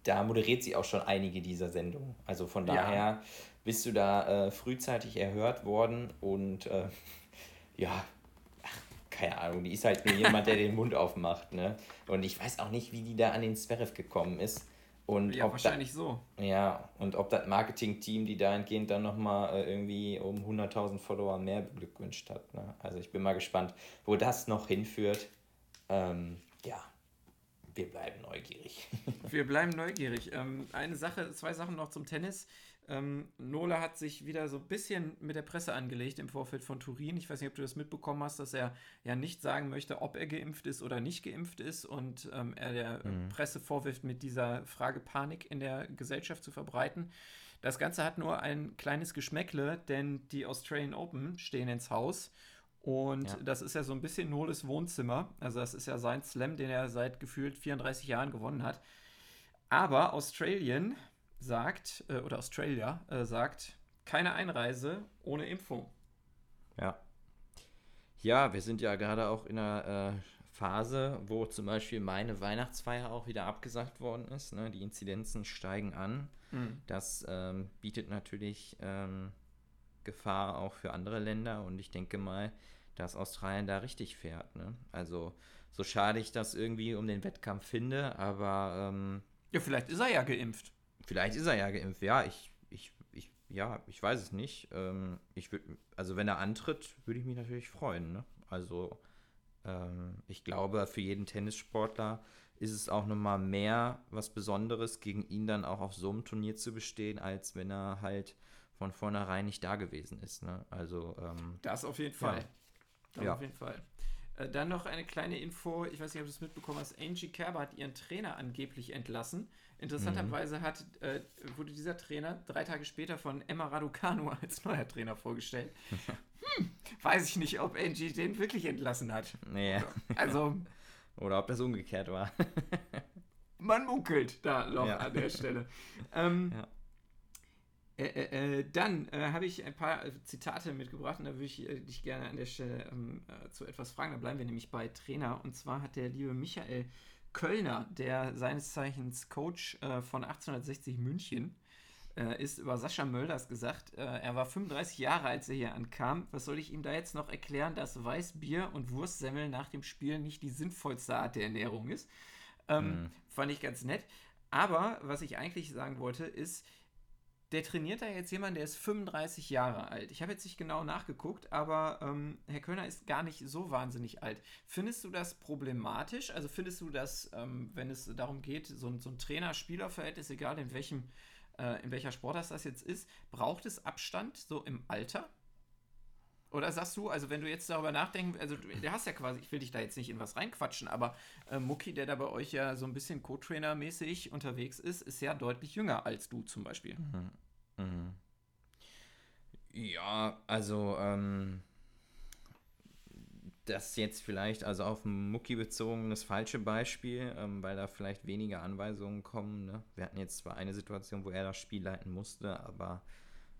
da moderiert sie auch schon einige dieser Sendungen. Also von daher. Bist du da äh, frühzeitig erhört worden und äh, ja, ach, keine Ahnung, die ist halt nur jemand, der den Mund aufmacht. Ne? Und ich weiß auch nicht, wie die da an den Zverev gekommen ist. Und
ja, wahrscheinlich so.
Ja, und ob das Marketing-Team die dahingehend dann nochmal äh, irgendwie um 100.000 Follower mehr beglückwünscht hat. Ne? Also ich bin mal gespannt, wo das noch hinführt. Ähm, ja, wir bleiben neugierig.
wir bleiben neugierig. Ähm, eine Sache, zwei Sachen noch zum Tennis. Ähm, Nola hat sich wieder so ein bisschen mit der Presse angelegt im Vorfeld von Turin. Ich weiß nicht, ob du das mitbekommen hast, dass er ja nicht sagen möchte, ob er geimpft ist oder nicht geimpft ist und ähm, er der mhm. Presse vorwirft, mit dieser Frage Panik in der Gesellschaft zu verbreiten. Das Ganze hat nur ein kleines Geschmäckle, denn die Australian Open stehen ins Haus. Und ja. das ist ja so ein bisschen Noles Wohnzimmer. Also, das ist ja sein Slam, den er seit gefühlt 34 Jahren gewonnen hat. Aber Australien sagt, äh, oder Australia äh, sagt, keine Einreise ohne Impfung.
Ja. Ja, wir sind ja gerade auch in einer äh, Phase, wo zum Beispiel meine Weihnachtsfeier auch wieder abgesagt worden ist. Ne? Die Inzidenzen steigen an. Mhm. Das ähm, bietet natürlich ähm, Gefahr auch für andere Länder und ich denke mal, dass Australien da richtig fährt. Ne? Also so schade ich das irgendwie um den Wettkampf finde, aber ähm,
ja, vielleicht ist er ja geimpft.
Vielleicht ist er ja geimpft. Ja, ich, ich, ich, ja, ich weiß es nicht. Ähm, ich würd, also wenn er antritt, würde ich mich natürlich freuen. Ne? Also ähm, ich glaube, für jeden Tennissportler ist es auch nochmal mehr was Besonderes, gegen ihn dann auch auf so einem Turnier zu bestehen, als wenn er halt von vornherein nicht da gewesen ist. Ne? Also ähm,
das auf jeden Fall. Ja. Das ja. auf jeden Fall. Äh, dann noch eine kleine Info, ich weiß nicht, ob du es mitbekommen hast, Angie Kerber hat ihren Trainer angeblich entlassen. Interessanterweise mhm. hat, äh, wurde dieser Trainer drei Tage später von Emma Raducanu als neuer Trainer vorgestellt. hm, weiß ich nicht, ob Angie den wirklich entlassen hat.
Nee.
Also.
Oder ob das umgekehrt war.
man munkelt da noch ja. an der Stelle. Ähm, ja. Äh, äh, äh, dann äh, habe ich ein paar äh, Zitate mitgebracht und da würde ich äh, dich gerne an der Stelle ähm, zu etwas fragen. Da bleiben wir nämlich bei Trainer. Und zwar hat der liebe Michael Kölner, der seines Zeichens Coach von 1860 München ist, über Sascha Mölders gesagt, er war 35 Jahre, als er hier ankam. Was soll ich ihm da jetzt noch erklären, dass Weißbier und Wurstsemmel nach dem Spiel nicht die sinnvollste Art der Ernährung ist? Ähm, mhm. Fand ich ganz nett. Aber was ich eigentlich sagen wollte, ist, der trainiert da jetzt jemand, der ist 35 Jahre alt. Ich habe jetzt nicht genau nachgeguckt, aber ähm, Herr Kölner ist gar nicht so wahnsinnig alt. Findest du das problematisch? Also findest du das, ähm, wenn es darum geht, so, so ein Trainer-Spieler-Verhältnis, egal in welchem äh, in welcher Sportart das jetzt ist, braucht es Abstand so im Alter? Oder sagst du, also wenn du jetzt darüber nachdenkst, also du, der hast ja quasi, ich will dich da jetzt nicht in was reinquatschen, aber äh, Mucki, der da bei euch ja so ein bisschen Co-Trainer-mäßig unterwegs ist, ist ja deutlich jünger als du zum Beispiel. Mhm. Mhm.
Ja, also ähm, das jetzt vielleicht, also auf Mucki bezogen, das falsche Beispiel, ähm, weil da vielleicht weniger Anweisungen kommen. Ne? Wir hatten jetzt zwar eine Situation, wo er das Spiel leiten musste, aber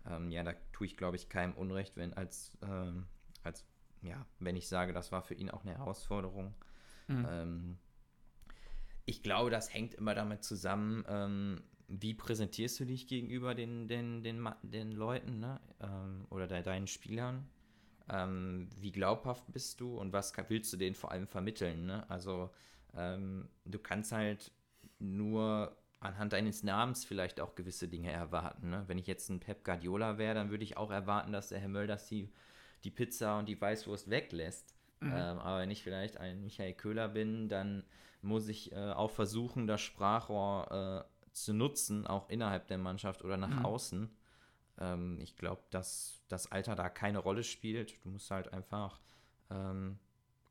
ähm, ja, da tue ich, glaube ich, keinem Unrecht, wenn als, ähm, als, ja, wenn ich sage, das war für ihn auch eine Herausforderung. Mhm. Ähm, ich glaube, das hängt immer damit zusammen, ähm, wie präsentierst du dich gegenüber den, den, den, den Leuten ne? Ähm, oder de deinen Spielern? Ähm, wie glaubhaft bist du und was willst du denen vor allem vermitteln? Ne? Also du kannst halt nur anhand deines Namens vielleicht auch gewisse Dinge erwarten. Ne? Wenn ich jetzt ein Pep Guardiola wäre, dann würde ich auch erwarten, dass der Herr Mölders die, die Pizza und die Weißwurst weglässt. Mhm. Ähm, aber wenn ich vielleicht ein Michael Köhler bin, dann muss ich äh, auch versuchen, das Sprachrohr äh, zu nutzen, auch innerhalb der Mannschaft oder nach mhm. außen. Ähm, ich glaube, dass das Alter da keine Rolle spielt. Du musst halt einfach ähm,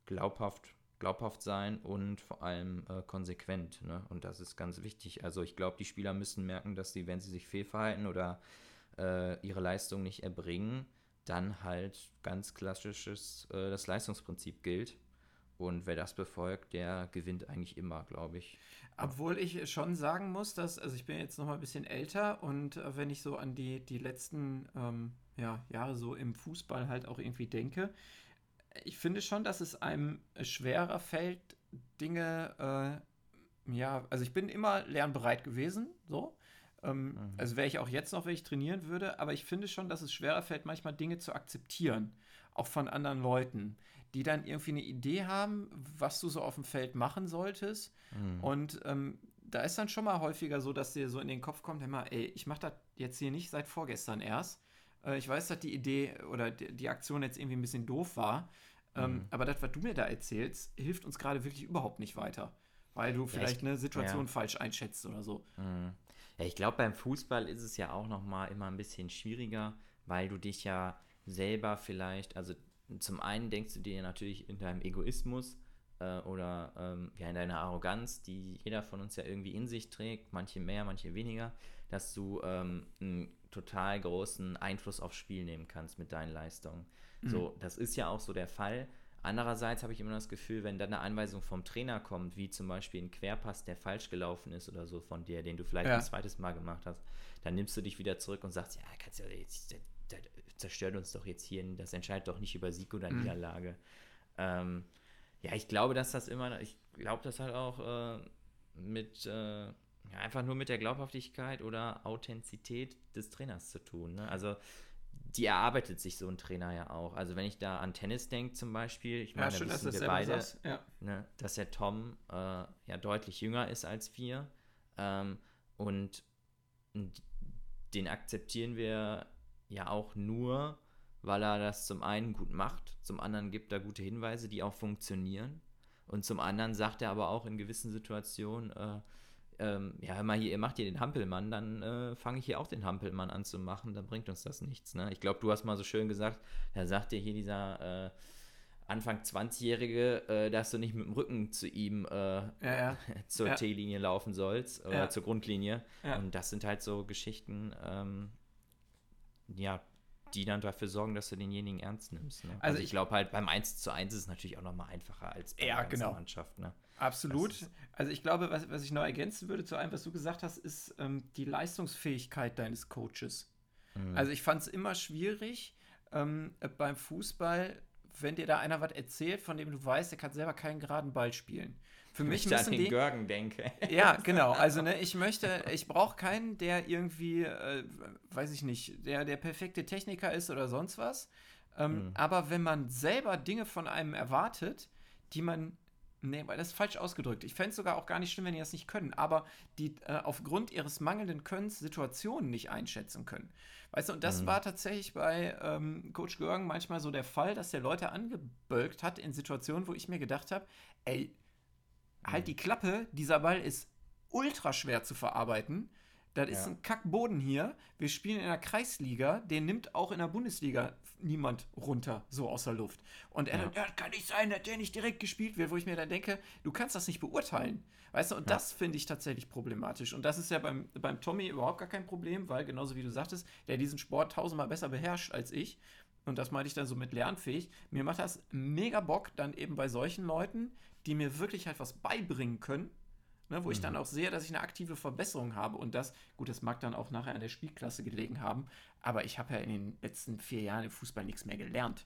glaubhaft glaubhaft sein und vor allem äh, konsequent. Ne? Und das ist ganz wichtig. Also ich glaube, die Spieler müssen merken, dass sie, wenn sie sich fehlverhalten oder äh, ihre Leistung nicht erbringen, dann halt ganz klassisches äh, das Leistungsprinzip gilt. Und wer das befolgt, der gewinnt eigentlich immer, glaube ich.
Obwohl ich schon sagen muss, dass, also ich bin jetzt noch mal ein bisschen älter und äh, wenn ich so an die, die letzten ähm, ja, Jahre so im Fußball halt auch irgendwie denke, ich finde schon, dass es einem schwerer fällt, Dinge, äh, ja, also ich bin immer lernbereit gewesen, so. Ähm, mhm. Also wäre ich auch jetzt noch, wenn ich trainieren würde, aber ich finde schon, dass es schwerer fällt, manchmal Dinge zu akzeptieren, auch von anderen Leuten, die dann irgendwie eine Idee haben, was du so auf dem Feld machen solltest. Mhm. Und ähm, da ist dann schon mal häufiger so, dass dir so in den Kopf kommt, hey mal, ey, ich mache das jetzt hier nicht seit vorgestern erst. Äh, ich weiß, dass die Idee oder die, die Aktion jetzt irgendwie ein bisschen doof war. Ähm, mhm. aber das, was du mir da erzählst, hilft uns gerade wirklich überhaupt nicht weiter. Weil du vielleicht ja, ich, eine Situation ja. falsch einschätzt oder so.
Mhm. Ja, ich glaube, beim Fußball ist es ja auch noch mal immer ein bisschen schwieriger, weil du dich ja selber vielleicht, also zum einen denkst du dir natürlich in deinem Egoismus äh, oder ähm, ja in deiner Arroganz, die jeder von uns ja irgendwie in sich trägt, manche mehr, manche weniger, dass du ähm, einen total großen Einfluss aufs Spiel nehmen kannst mit deinen Leistungen. Mhm. So, das ist ja auch so der Fall. Andererseits habe ich immer das Gefühl, wenn dann eine Anweisung vom Trainer kommt, wie zum Beispiel ein Querpass, der falsch gelaufen ist oder so von dir, den du vielleicht ja. ein zweites Mal gemacht hast, dann nimmst du dich wieder zurück und sagst, ja, kannst ja jetzt, der zerstört uns doch jetzt hier, das entscheidet doch nicht über Sieg oder mhm. Niederlage. Ähm, ja, ich glaube, dass das immer, ich glaube, das halt auch äh, mit, äh, ja, einfach nur mit der Glaubhaftigkeit oder Authentizität des Trainers zu tun. Ne? Also die erarbeitet sich so ein Trainer ja auch. Also wenn ich da an Tennis denke zum Beispiel, ich meine, ja, schön, da wissen wir beide, ja. ne, dass der Tom äh, ja deutlich jünger ist als wir ähm, und den akzeptieren wir ja auch nur, weil er das zum einen gut macht, zum anderen gibt er gute Hinweise, die auch funktionieren und zum anderen sagt er aber auch in gewissen Situationen, äh, ähm, ja, hör mal hier, ihr macht hier den Hampelmann, dann äh, fange ich hier auch den Hampelmann an zu machen, dann bringt uns das nichts. Ne? Ich glaube, du hast mal so schön gesagt, da sagt dir hier dieser äh, Anfang 20-Jährige, äh, dass du nicht mit dem Rücken zu ihm äh, ja, ja. zur ja. T-Linie laufen sollst oder zur Grundlinie. Und das sind halt so Geschichten, ähm, ja, die dann dafür sorgen, dass du denjenigen ernst nimmst. Ne? Also, also, ich, ich glaube halt, beim 1 zu 1 ist es natürlich auch nochmal einfacher als bei
ja,
der
genau.
Mannschaft. Ne?
Absolut. Also ich glaube, was, was ich noch ergänzen würde zu allem, was du gesagt hast, ist ähm, die Leistungsfähigkeit deines Coaches. Mhm. Also ich fand es immer schwierig ähm, beim Fußball, wenn dir da einer was erzählt, von dem du weißt, der kann selber keinen geraden Ball spielen. Für mich ich müssen an den die,
Görgen denke.
Ja, genau. Also ne, ich möchte, ich brauche keinen, der irgendwie, äh, weiß ich nicht, der der perfekte Techniker ist oder sonst was. Ähm, mhm. Aber wenn man selber Dinge von einem erwartet, die man Nee, weil das ist falsch ausgedrückt. Ich fände es sogar auch gar nicht schlimm, wenn die das nicht können, aber die äh, aufgrund ihres mangelnden Könnens Situationen nicht einschätzen können. Weißt du, und das mhm. war tatsächlich bei ähm, Coach Görgen manchmal so der Fall, dass der Leute angebölkt hat in Situationen, wo ich mir gedacht habe, ey, halt mhm. die Klappe, dieser Ball ist ultra schwer zu verarbeiten. Das ist ein Kackboden hier. Wir spielen in der Kreisliga, den nimmt auch in der Bundesliga niemand runter, so aus der Luft. Und er ja. dann, ja, kann nicht sein, dass der nicht direkt gespielt wird, wo ich mir dann denke, du kannst das nicht beurteilen. Weißt du, und ja. das finde ich tatsächlich problematisch. Und das ist ja beim, beim Tommy überhaupt gar kein Problem, weil genauso wie du sagtest, der diesen Sport tausendmal besser beherrscht als ich. Und das meinte ich dann so mit lernfähig. Mir macht das mega Bock, dann eben bei solchen Leuten, die mir wirklich halt was beibringen können, Ne, wo mhm. ich dann auch sehe, dass ich eine aktive Verbesserung habe. Und das, gut, das mag dann auch nachher an der Spielklasse gelegen haben, aber ich habe ja in den letzten vier Jahren im Fußball nichts mehr gelernt.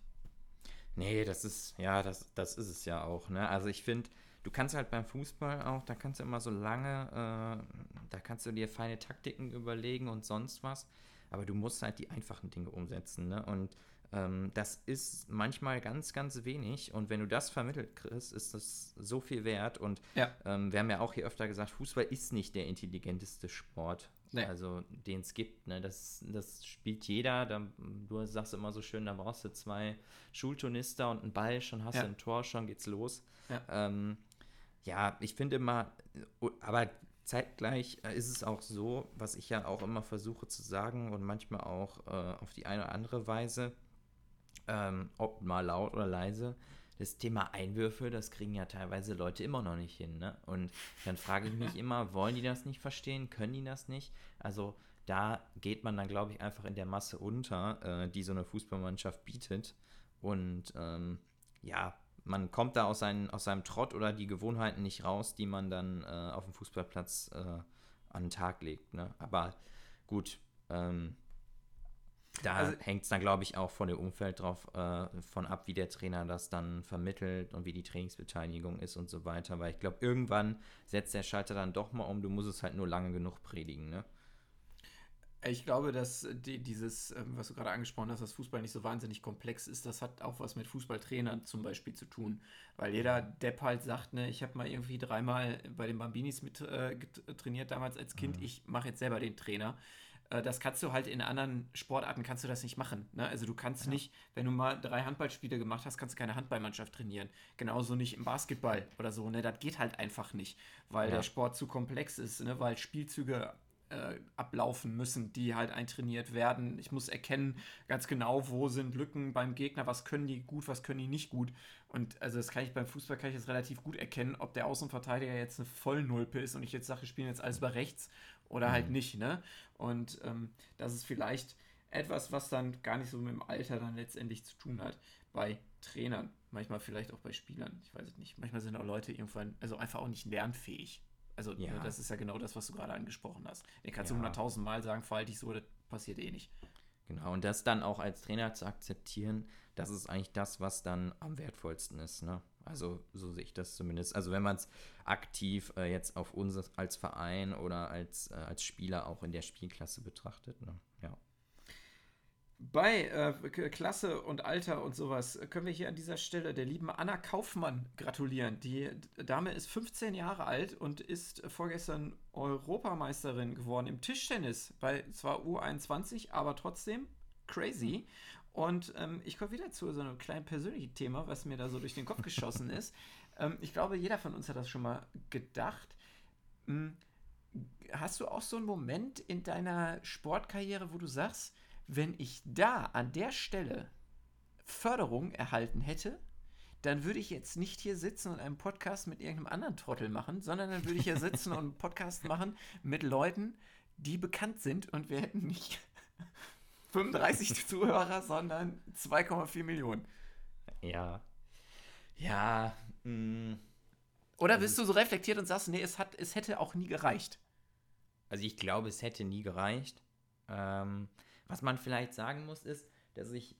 Nee, das ist, ja, das, das ist es ja auch. Ne? Also ich finde, du kannst halt beim Fußball auch, da kannst du immer so lange, äh, da kannst du dir feine Taktiken überlegen und sonst was, aber du musst halt die einfachen Dinge umsetzen. Ne? Und ähm, das ist manchmal ganz, ganz wenig. Und wenn du das vermittelt kriegst, ist das so viel wert. Und ja. ähm, wir haben ja auch hier öfter gesagt, Fußball ist nicht der intelligenteste Sport. Nee. Also den es gibt, ne? das, das spielt jeder. Da, du sagst immer so schön, da brauchst du zwei Schulturnister und einen Ball, schon hast ja. du ein Tor, schon geht's los. Ja, ähm, ja ich finde immer, aber zeitgleich äh, ist es auch so, was ich ja auch immer versuche zu sagen und manchmal auch äh, auf die eine oder andere Weise, ähm, ob mal laut oder leise, das Thema Einwürfe, das kriegen ja teilweise Leute immer noch nicht hin. Ne? Und dann frage ich mich immer, wollen die das nicht verstehen? Können die das nicht? Also da geht man dann, glaube ich, einfach in der Masse unter, äh, die so eine Fußballmannschaft bietet. Und ähm, ja, man kommt da aus, seinen, aus seinem Trott oder die Gewohnheiten nicht raus, die man dann äh, auf dem Fußballplatz äh, an den Tag legt. Ne? Aber gut, ähm, da also, hängt es dann, glaube ich, auch von dem Umfeld drauf äh, von ab, wie der Trainer das dann vermittelt und wie die Trainingsbeteiligung ist und so weiter. Weil ich glaube, irgendwann setzt der Schalter dann doch mal um, du musst es halt nur lange genug predigen, ne?
Ich glaube, dass die, dieses, ähm, was du gerade angesprochen hast, dass Fußball nicht so wahnsinnig komplex ist, das hat auch was mit Fußballtrainern zum Beispiel zu tun. Weil jeder Depp halt sagt, ne, ich habe mal irgendwie dreimal bei den Bambinis mit äh, trainiert damals als Kind, mhm. ich mache jetzt selber den Trainer. Äh, das kannst du halt in anderen Sportarten kannst du das nicht machen. Ne? Also du kannst ja. nicht, wenn du mal drei Handballspiele gemacht hast, kannst du keine Handballmannschaft trainieren. Genauso nicht im Basketball oder so. Ne? Das geht halt einfach nicht, weil ja. der Sport zu komplex ist, ne? weil Spielzüge äh, ablaufen müssen, die halt eintrainiert werden. Ich muss erkennen ganz genau, wo sind Lücken beim Gegner, was können die gut, was können die nicht gut. Und also das kann ich beim Fußball kann ich jetzt relativ gut erkennen, ob der Außenverteidiger jetzt eine Vollnulpe ist und ich jetzt sage, wir spielen jetzt alles über rechts oder halt mhm. halt nicht, ne? Und ähm, das ist vielleicht etwas, was dann gar nicht so mit dem Alter dann letztendlich zu tun hat. Bei Trainern, manchmal vielleicht auch bei Spielern, ich weiß es nicht. Manchmal sind auch Leute irgendwann, also einfach auch nicht lernfähig. Also ja. das ist ja genau das, was du gerade angesprochen hast. Den kannst ja. du hunderttausend Mal sagen, verhalte dich so, das passiert eh nicht.
Genau, und das dann auch als Trainer zu akzeptieren, das ist eigentlich das, was dann am wertvollsten ist. Ne? Also so sehe ich das zumindest. Also wenn man es aktiv äh, jetzt auf uns als Verein oder als, äh, als Spieler auch in der Spielklasse betrachtet. Ne? Ja.
Bei äh, Klasse und Alter und sowas können wir hier an dieser Stelle der lieben Anna Kaufmann gratulieren. Die Dame ist 15 Jahre alt und ist vorgestern Europameisterin geworden im Tischtennis. Bei zwar U21, aber trotzdem crazy. Und ähm, ich komme wieder zu so einem kleinen persönlichen Thema, was mir da so durch den Kopf geschossen ist. Ähm, ich glaube, jeder von uns hat das schon mal gedacht. Hm, hast du auch so einen Moment in deiner Sportkarriere, wo du sagst, wenn ich da an der Stelle Förderung erhalten hätte, dann würde ich jetzt nicht hier sitzen und einen Podcast mit irgendeinem anderen Trottel machen, sondern dann würde ich hier sitzen und einen Podcast machen mit Leuten, die bekannt sind und wir hätten nicht 35 Zuhörer, sondern 2,4 Millionen.
Ja. Ja. Mh.
Mm. Oder bist du so reflektiert und sagst, nee, es, hat, es hätte auch nie gereicht?
Also ich glaube, es hätte nie gereicht. Ähm, was man vielleicht sagen muss, ist, dass ich,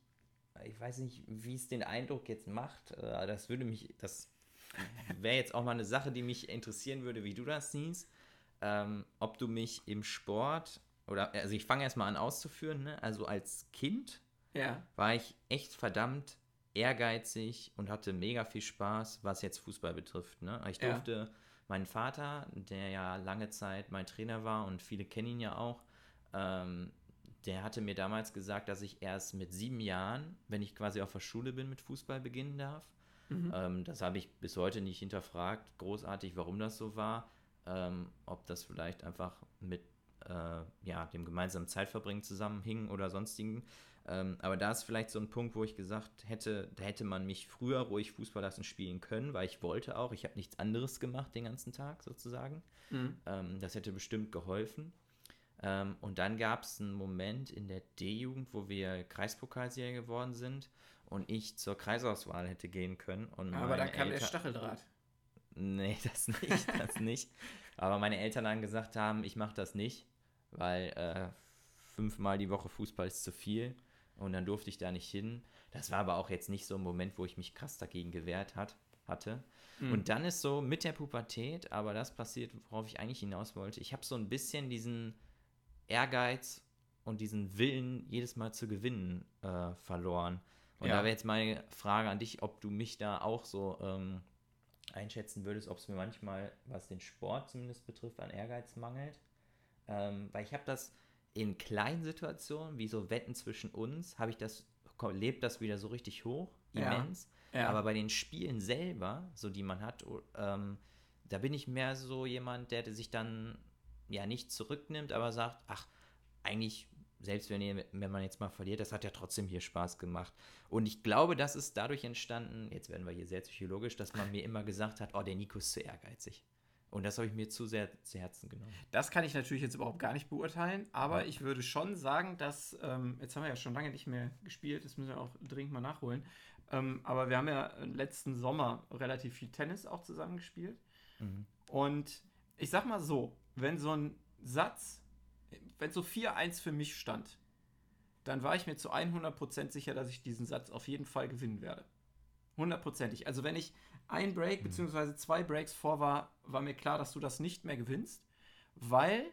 ich weiß nicht, wie es den Eindruck jetzt macht. Äh, das würde mich, das wäre jetzt auch mal eine Sache, die mich interessieren würde, wie du das siehst. Ähm, ob du mich im Sport oder also ich fange erstmal an auszuführen, ne? Also als Kind ja. war ich echt verdammt ehrgeizig und hatte mega viel Spaß, was jetzt Fußball betrifft. Ne? Ich durfte ja. meinen Vater, der ja lange Zeit mein Trainer war und viele kennen ihn ja auch, ähm, der hatte mir damals gesagt, dass ich erst mit sieben Jahren, wenn ich quasi auf der Schule bin, mit Fußball beginnen darf. Mhm. Ähm, das habe ich bis heute nicht hinterfragt, großartig, warum das so war. Ähm, ob das vielleicht einfach mit äh, ja, dem gemeinsamen Zeitverbringen zusammenhingen oder sonstigen. Ähm, aber da ist vielleicht so ein Punkt, wo ich gesagt hätte, da hätte man mich früher ruhig Fußball lassen spielen können, weil ich wollte auch. Ich habe nichts anderes gemacht den ganzen Tag sozusagen. Mhm. Ähm, das hätte bestimmt geholfen. Ähm, und dann gab es einen Moment in der D-Jugend, wo wir Kreispokalsieger geworden sind und ich zur Kreisauswahl hätte gehen können.
aber da kam Eltern der Stacheldraht.
Nee, das nicht, das nicht. Aber meine Eltern dann gesagt haben, ich mache das nicht, weil äh, fünfmal die Woche Fußball ist zu viel und dann durfte ich da nicht hin. Das war aber auch jetzt nicht so ein Moment, wo ich mich krass dagegen gewehrt hat, hatte. Mhm. Und dann ist so mit der Pubertät, aber das passiert, worauf ich eigentlich hinaus wollte. Ich habe so ein bisschen diesen Ehrgeiz und diesen Willen, jedes Mal zu gewinnen, äh, verloren. Und ja. da wäre jetzt meine Frage an dich, ob du mich da auch so ähm, einschätzen würdest, ob es mir manchmal, was den Sport zumindest betrifft, an Ehrgeiz mangelt. Ähm, weil ich habe das in kleinen Situationen, wie so Wetten zwischen uns, habe ich das, lebt das wieder so richtig hoch, immens. Ja. Ja. Aber bei den Spielen selber, so die man hat, ähm, da bin ich mehr so jemand, der sich dann ja nicht zurücknimmt, aber sagt, ach, eigentlich, selbst wenn, ihr, wenn man jetzt mal verliert, das hat ja trotzdem hier Spaß gemacht. Und ich glaube, das ist dadurch entstanden, jetzt werden wir hier sehr psychologisch, dass man mir immer gesagt hat, oh, der Nico ist zu ehrgeizig. Und das habe ich mir zu sehr zu Herzen genommen.
Das kann ich natürlich jetzt überhaupt gar nicht beurteilen, aber ja. ich würde schon sagen, dass, ähm, jetzt haben wir ja schon lange nicht mehr gespielt, das müssen wir auch dringend mal nachholen. Ähm, aber wir haben ja letzten Sommer relativ viel Tennis auch zusammen gespielt. Mhm. Und ich sag mal so, wenn so ein Satz, wenn so 4-1 für mich stand, dann war ich mir zu 100% sicher, dass ich diesen Satz auf jeden Fall gewinnen werde. Hundertprozentig. Also wenn ich ein Break mhm. bzw. zwei Breaks vor war, war mir klar, dass du das nicht mehr gewinnst, weil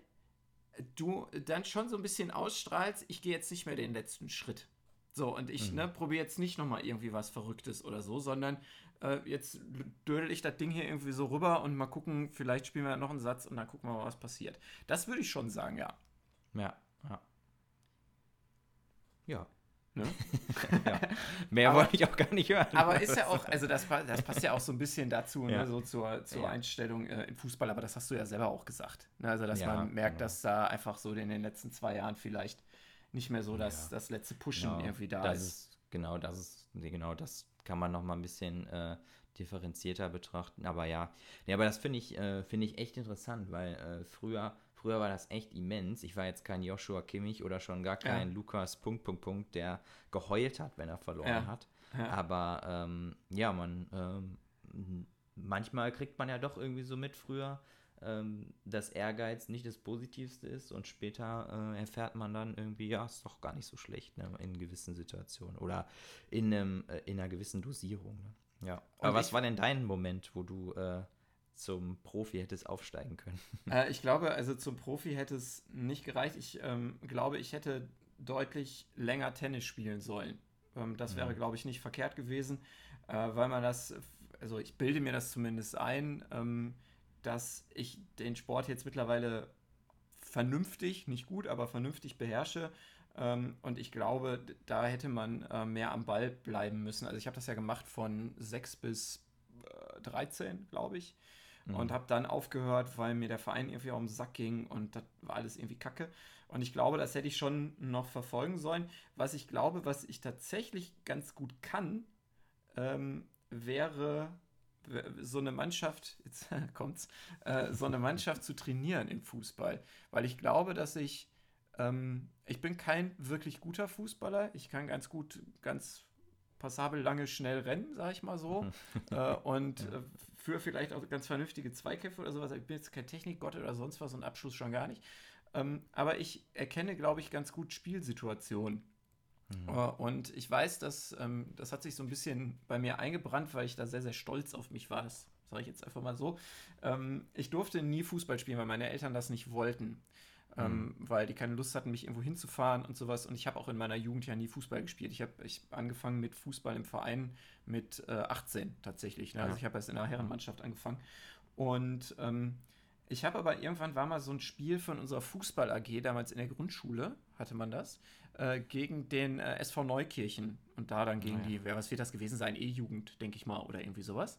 du dann schon so ein bisschen ausstrahlst, ich gehe jetzt nicht mehr den letzten Schritt. So, und ich mhm. ne, probiere jetzt nicht nochmal irgendwie was Verrücktes oder so, sondern äh, jetzt dödel ich das Ding hier irgendwie so rüber und mal gucken, vielleicht spielen wir noch einen Satz und dann gucken wir mal, was passiert. Das würde ich schon sagen, ja.
Ja, ja. Ja. Ne? ja. Mehr wollte ich auch gar nicht hören.
Aber ist ja auch, also das, das passt ja auch so ein bisschen dazu, ne, ja. ne, so zur, zur ja. Einstellung äh, im Fußball, aber das hast du ja selber auch gesagt. Ne? Also, dass man merkt, genau. dass da einfach so in den letzten zwei Jahren vielleicht nicht mehr so das, das letzte Pushen genau. irgendwie da
das
ist.
ist. Genau, das ist, genau, das kann man noch mal ein bisschen äh, differenzierter betrachten. Aber ja, nee, aber das finde ich, äh, find ich echt interessant, weil äh, früher, früher war das echt immens. Ich war jetzt kein Joshua Kimmich oder schon gar kein ja. Lukas Punkt, Punkt, Punkt, der geheult hat, wenn er verloren ja. hat. Ja. Aber ähm, ja, man, ähm, manchmal kriegt man ja doch irgendwie so mit früher, ähm, dass Ehrgeiz nicht das Positivste ist und später äh, erfährt man dann irgendwie, ja, ist doch gar nicht so schlecht ne, in gewissen Situationen oder in, einem, äh, in einer gewissen Dosierung. Ne? Ja. Und Aber was war denn dein Moment, wo du äh, zum Profi hättest aufsteigen können?
Äh, ich glaube, also zum Profi hätte es nicht gereicht. Ich ähm, glaube, ich hätte deutlich länger Tennis spielen sollen. Ähm, das wäre, mhm. glaube ich, nicht verkehrt gewesen, äh, weil man das, also ich bilde mir das zumindest ein, ähm, dass ich den Sport jetzt mittlerweile vernünftig, nicht gut, aber vernünftig beherrsche. Ähm, und ich glaube, da hätte man äh, mehr am Ball bleiben müssen. Also ich habe das ja gemacht von 6 bis äh, 13, glaube ich. Mhm. Und habe dann aufgehört, weil mir der Verein irgendwie auf den Sack ging und das war alles irgendwie kacke. Und ich glaube, das hätte ich schon noch verfolgen sollen. Was ich glaube, was ich tatsächlich ganz gut kann, ähm, wäre so eine Mannschaft, jetzt kommt's, äh, so eine Mannschaft zu trainieren im Fußball. Weil ich glaube, dass ich, ähm, ich bin kein wirklich guter Fußballer. Ich kann ganz gut, ganz passabel lange schnell rennen, sag ich mal so. äh, und äh, für vielleicht auch ganz vernünftige Zweikämpfe oder sowas. Ich bin jetzt kein Technikgott oder sonst was und Abschluss schon gar nicht. Ähm, aber ich erkenne, glaube ich, ganz gut Spielsituationen. Mhm. Äh, und ich weiß, dass ähm, das hat sich so ein bisschen bei mir eingebrannt, weil ich da sehr, sehr stolz auf mich war. Das sage ich jetzt einfach mal so. Ähm, ich durfte nie Fußball spielen, weil meine Eltern das nicht wollten. Ähm, mhm. weil die keine Lust hatten, mich irgendwo hinzufahren und sowas. Und ich habe auch in meiner Jugend ja nie Fußball gespielt. Ich habe ich angefangen mit Fußball im Verein mit äh, 18 tatsächlich. Ne? Also ich habe erst in der Herrenmannschaft angefangen. Und ähm, ich habe aber irgendwann war mal so ein Spiel von unserer Fußball AG, damals in der Grundschule hatte man das, äh, gegen den äh, SV Neukirchen. Und da dann gegen ja. die, wer was wird das gewesen sein? E-Jugend, denke ich mal, oder irgendwie sowas.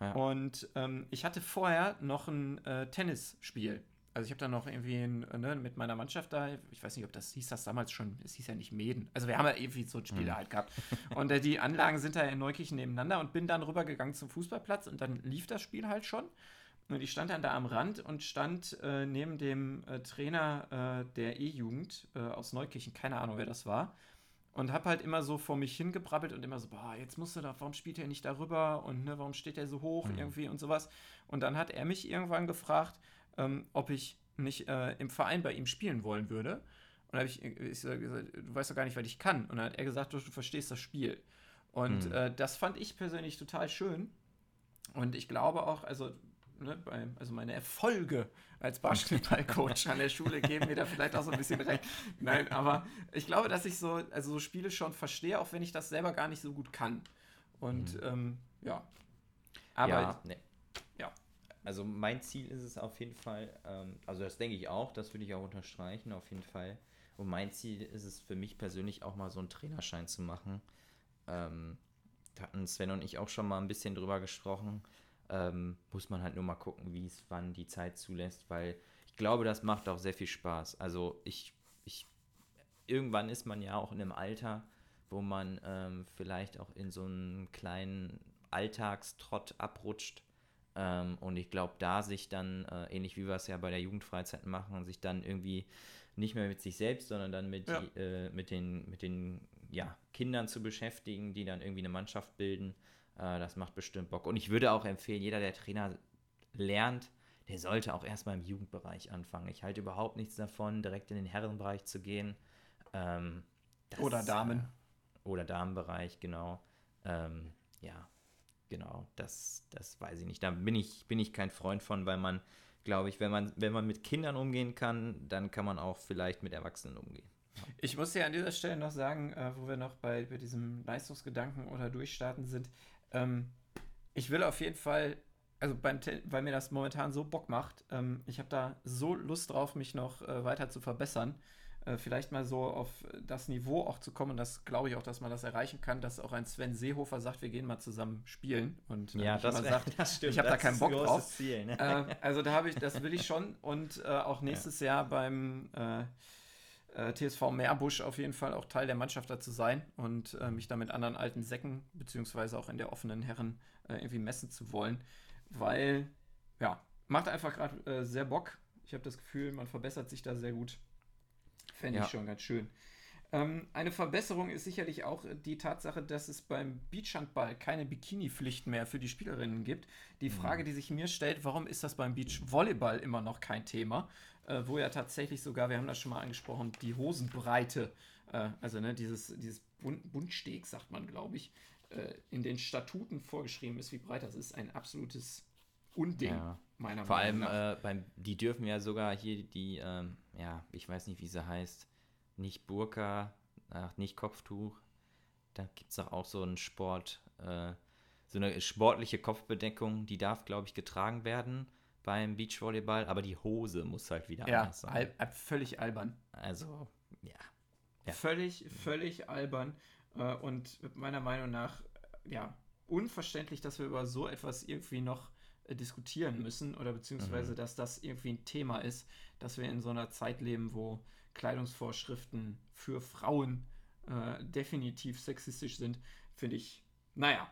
Ja. Und ähm, ich hatte vorher noch ein äh, Tennisspiel. Also ich habe dann noch irgendwie ne, mit meiner Mannschaft da, ich weiß nicht, ob das hieß das damals schon, es hieß ja nicht Meden. Also wir haben ja irgendwie so ein Spiel mhm. halt gehabt. Und äh, die Anlagen sind da in Neukirchen nebeneinander und bin dann rübergegangen zum Fußballplatz und dann lief das Spiel halt schon. Und ich stand dann da am Rand und stand äh, neben dem äh, Trainer äh, der E-Jugend äh, aus Neukirchen, keine Ahnung, wer das war. Und habe halt immer so vor mich hingebrabbelt und immer so, boah, jetzt musst du da, warum spielt er nicht darüber und ne, warum steht er so hoch mhm. irgendwie und sowas. Und dann hat er mich irgendwann gefragt, ähm, ob ich nicht äh, im Verein bei ihm spielen wollen würde. Und da habe ich, ich gesagt, du weißt doch gar nicht, was ich kann. Und dann hat er gesagt, du, du verstehst das Spiel. Und mhm. äh, das fand ich persönlich total schön. Und ich glaube auch, also, ne, bei, also meine Erfolge als Basketballcoach an der Schule geben mir da vielleicht auch so ein bisschen recht. Nein, aber ich glaube, dass ich so, also so Spiele schon verstehe, auch wenn ich das selber gar nicht so gut kann. Und mhm. ähm, ja.
Aber ja, nee. Also mein Ziel ist es auf jeden Fall, ähm, also das denke ich auch, das würde ich auch unterstreichen, auf jeden Fall. Und mein Ziel ist es für mich persönlich auch mal so einen Trainerschein zu machen. Ähm, da hatten Sven und ich auch schon mal ein bisschen drüber gesprochen. Ähm, muss man halt nur mal gucken, wie es wann die Zeit zulässt, weil ich glaube, das macht auch sehr viel Spaß. Also ich, ich, irgendwann ist man ja auch in einem Alter, wo man ähm, vielleicht auch in so einen kleinen Alltagstrott abrutscht ähm, und ich glaube, da sich dann, äh, ähnlich wie wir es ja bei der Jugendfreizeit machen, sich dann irgendwie nicht mehr mit sich selbst, sondern dann mit, ja. die, äh, mit den, mit den ja, Kindern zu beschäftigen, die dann irgendwie eine Mannschaft bilden, äh, das macht bestimmt Bock. Und ich würde auch empfehlen, jeder, der Trainer lernt, der sollte auch erstmal im Jugendbereich anfangen. Ich halte überhaupt nichts davon, direkt in den Herrenbereich zu gehen. Ähm,
das, oder Damen.
Äh, oder Damenbereich, genau. Ähm, ja, genau, das, das weiß ich nicht. Da bin ich, bin ich kein Freund von, weil man, glaube ich, wenn man, wenn man mit Kindern umgehen kann, dann kann man auch vielleicht mit Erwachsenen umgehen.
Ich muss ja an dieser Stelle noch sagen, äh, wo wir noch bei, bei diesem Leistungsgedanken oder Durchstarten sind, ähm, ich will auf jeden Fall, also beim, weil mir das momentan so Bock macht, ähm, ich habe da so Lust drauf, mich noch äh, weiter zu verbessern äh, vielleicht mal so auf das Niveau auch zu kommen. Und das glaube ich auch, dass man das erreichen kann, dass auch ein Sven Seehofer sagt, wir gehen mal zusammen spielen. Und
äh, ja, das, sagt,
das stimmt. Ich habe da keinen Bock drauf. Ziel, ne? äh, also da habe ich, das will ich schon. Und äh, auch nächstes ja. Jahr beim äh, TSV Meerbusch auf jeden Fall auch Teil der Mannschaft dazu sein und mich da mit anderen alten Säcken, beziehungsweise auch in der offenen Herren irgendwie messen zu wollen. Weil, ja, macht einfach gerade sehr Bock. Ich habe das Gefühl, man verbessert sich da sehr gut. Fände ja. ich schon ganz schön. Ähm, eine Verbesserung ist sicherlich auch die Tatsache, dass es beim Beachhandball keine Bikini-Pflicht mehr für die Spielerinnen gibt. Die mhm. Frage, die sich mir stellt, warum ist das beim Beachvolleyball immer noch kein Thema? Äh, wo ja tatsächlich sogar, wir haben das schon mal angesprochen, die Hosenbreite, äh, also ne, dieses, dieses Bund Bundsteg, sagt man, glaube ich, äh, in den Statuten vorgeschrieben ist, wie breit das ist. Ein absolutes Unding,
ja. Meiner Vor Meinung allem, äh, beim, die dürfen ja sogar hier die, ähm, ja, ich weiß nicht, wie sie heißt, nicht Burka, ach, nicht Kopftuch. Da gibt es doch auch so einen Sport, äh, so eine sportliche Kopfbedeckung, die darf, glaube ich, getragen werden beim Beachvolleyball, aber die Hose muss halt wieder
ja, anders sein. Ja, völlig albern.
Also, ja. ja.
Völlig, völlig albern. Äh, und meiner Meinung nach, ja, unverständlich, dass wir über so etwas irgendwie noch äh, diskutieren müssen oder beziehungsweise, mhm. dass das irgendwie ein Thema ist, dass wir in so einer Zeit leben, wo Kleidungsvorschriften für Frauen äh, definitiv sexistisch sind, finde ich, naja,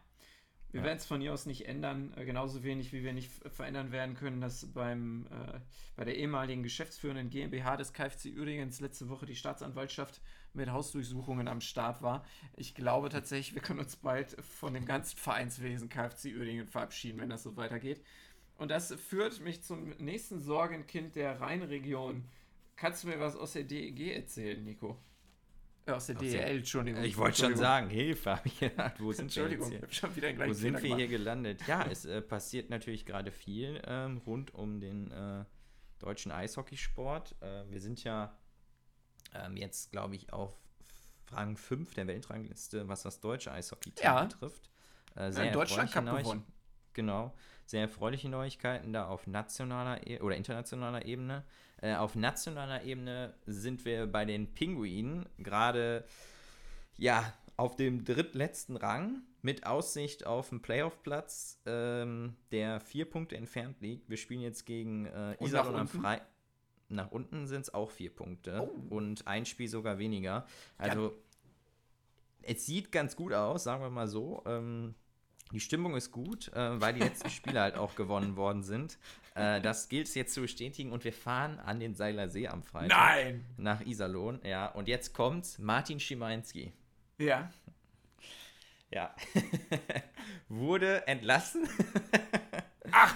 wir ja. werden es von hier aus nicht ändern, äh, genauso wenig wie wir nicht verändern werden können, dass beim, äh, bei der ehemaligen geschäftsführenden GmbH des KfC übrigens letzte Woche die Staatsanwaltschaft mit Hausdurchsuchungen am Start war. Ich glaube tatsächlich, wir können uns bald von dem ganzen Vereinswesen KfC Uerdingen verabschieden, wenn das so weitergeht. Und das führt mich zum nächsten Sorgenkind der Rheinregion. Kannst du mir was aus der DEG erzählen, Nico?
Aus der DEL, Entschuldigung. Ich wollte schon sagen, Hilfe, habe ich gedacht. Wo sind wir jetzt hier? Schon wieder Wo sind wir hier gelandet? Ja, es äh, passiert natürlich gerade viel ähm, rund um den äh, deutschen Eishockeysport. Äh, wir sind ja ähm, jetzt, glaube ich, auf Rang 5 der Weltrangliste, was das deutsche Eishockey-Team ja. betrifft.
Äh, sehr ja, Deutschland Cup gewonnen.
Genau. Sehr erfreuliche Neuigkeiten da auf nationaler e oder internationaler Ebene. Äh, auf nationaler Ebene sind wir bei den Pinguinen gerade ja auf dem drittletzten Rang mit Aussicht auf einen Playoff-Platz, ähm, der vier Punkte entfernt liegt. Wir spielen jetzt gegen äh, Iserlohn am Freitag. nach unten sind es auch vier Punkte oh. und ein Spiel sogar weniger. Also ja. es sieht ganz gut aus, sagen wir mal so. Ähm, die Stimmung ist gut, äh, weil die letzten Spiele halt auch gewonnen worden sind. Äh, das gilt es jetzt zu bestätigen und wir fahren an den Seiler See am Freitag.
Nein!
Nach Iserlohn, ja. Und jetzt kommt Martin Schimanski.
Ja.
Ja. Wurde entlassen.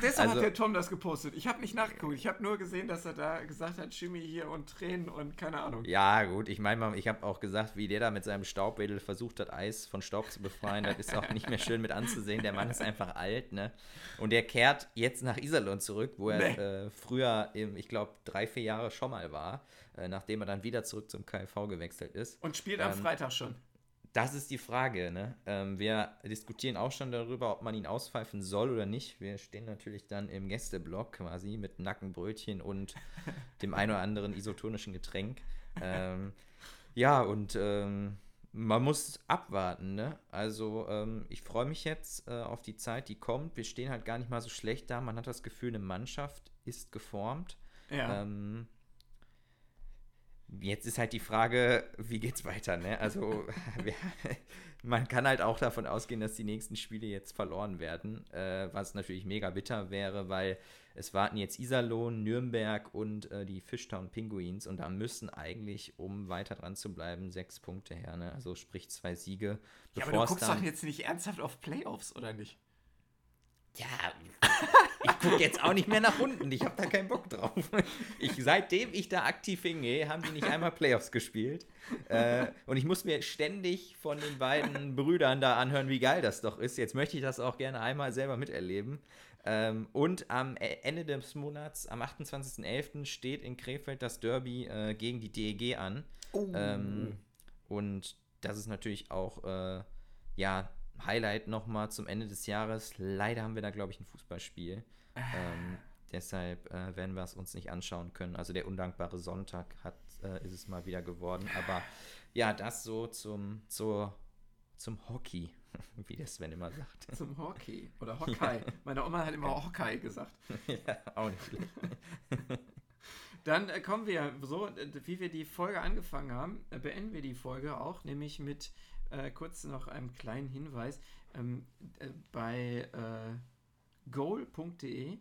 Deshalb also, hat der Tom das gepostet. Ich habe nicht nachgeguckt. Ich habe nur gesehen, dass er da gesagt hat, Jimmy hier und Tränen und keine Ahnung.
Ja, gut. Ich meine, ich habe auch gesagt, wie der da mit seinem Staubwedel versucht hat, Eis von Staub zu befreien. Das ist auch nicht mehr schön mit anzusehen. Der Mann ist einfach alt, ne? Und der kehrt jetzt nach Iserlohn zurück, wo er nee. äh, früher, im, ich glaube, drei, vier Jahre schon mal war, äh, nachdem er dann wieder zurück zum KV gewechselt ist.
Und spielt am ähm, Freitag schon.
Das ist die Frage. Ne? Ähm, wir diskutieren auch schon darüber, ob man ihn auspfeifen soll oder nicht. Wir stehen natürlich dann im Gästeblock quasi mit Nackenbrötchen und dem ein oder anderen isotonischen Getränk. Ähm, ja, und ähm, man muss abwarten. Ne? Also ähm, ich freue mich jetzt äh, auf die Zeit, die kommt. Wir stehen halt gar nicht mal so schlecht da. Man hat das Gefühl, eine Mannschaft ist geformt.
Ja.
Jetzt ist halt die Frage, wie geht's weiter, ne? Also, man kann halt auch davon ausgehen, dass die nächsten Spiele jetzt verloren werden, äh, was natürlich mega bitter wäre, weil es warten jetzt Iserlohn, Nürnberg und äh, die Fishtown Penguins und da müssen eigentlich, um weiter dran zu bleiben, sechs Punkte her, ne? Also sprich zwei Siege.
Ja, aber du guckst doch jetzt nicht ernsthaft auf Playoffs, oder nicht?
Ja, ich gucke jetzt auch nicht mehr nach unten. Ich habe da keinen Bock drauf. Ich, seitdem ich da aktiv hingehe, haben die nicht einmal Playoffs gespielt. Äh, und ich muss mir ständig von den beiden Brüdern da anhören, wie geil das doch ist. Jetzt möchte ich das auch gerne einmal selber miterleben. Ähm, und am e-, Ende des Monats, am 28.11., steht in Krefeld das Derby äh, gegen die DEG an. Oh. Ähm, und das ist natürlich auch, äh, ja, Highlight nochmal zum Ende des Jahres. Leider haben wir da, glaube ich, ein Fußballspiel. Ähm, deshalb äh, werden wir es uns nicht anschauen können. Also der undankbare Sonntag hat, äh, ist es mal wieder geworden. Aber ja, das so zum, zur, zum Hockey, wie der Sven immer sagt.
Zum Hockey oder Hockey. Ja. Meine Oma hat immer Hockey gesagt.
ja, auch nicht schlecht.
Dann äh, kommen wir, so wie wir die Folge angefangen haben, äh, beenden wir die Folge auch, nämlich mit äh, kurz noch einem kleinen Hinweis. Ähm, äh, bei äh, goal.de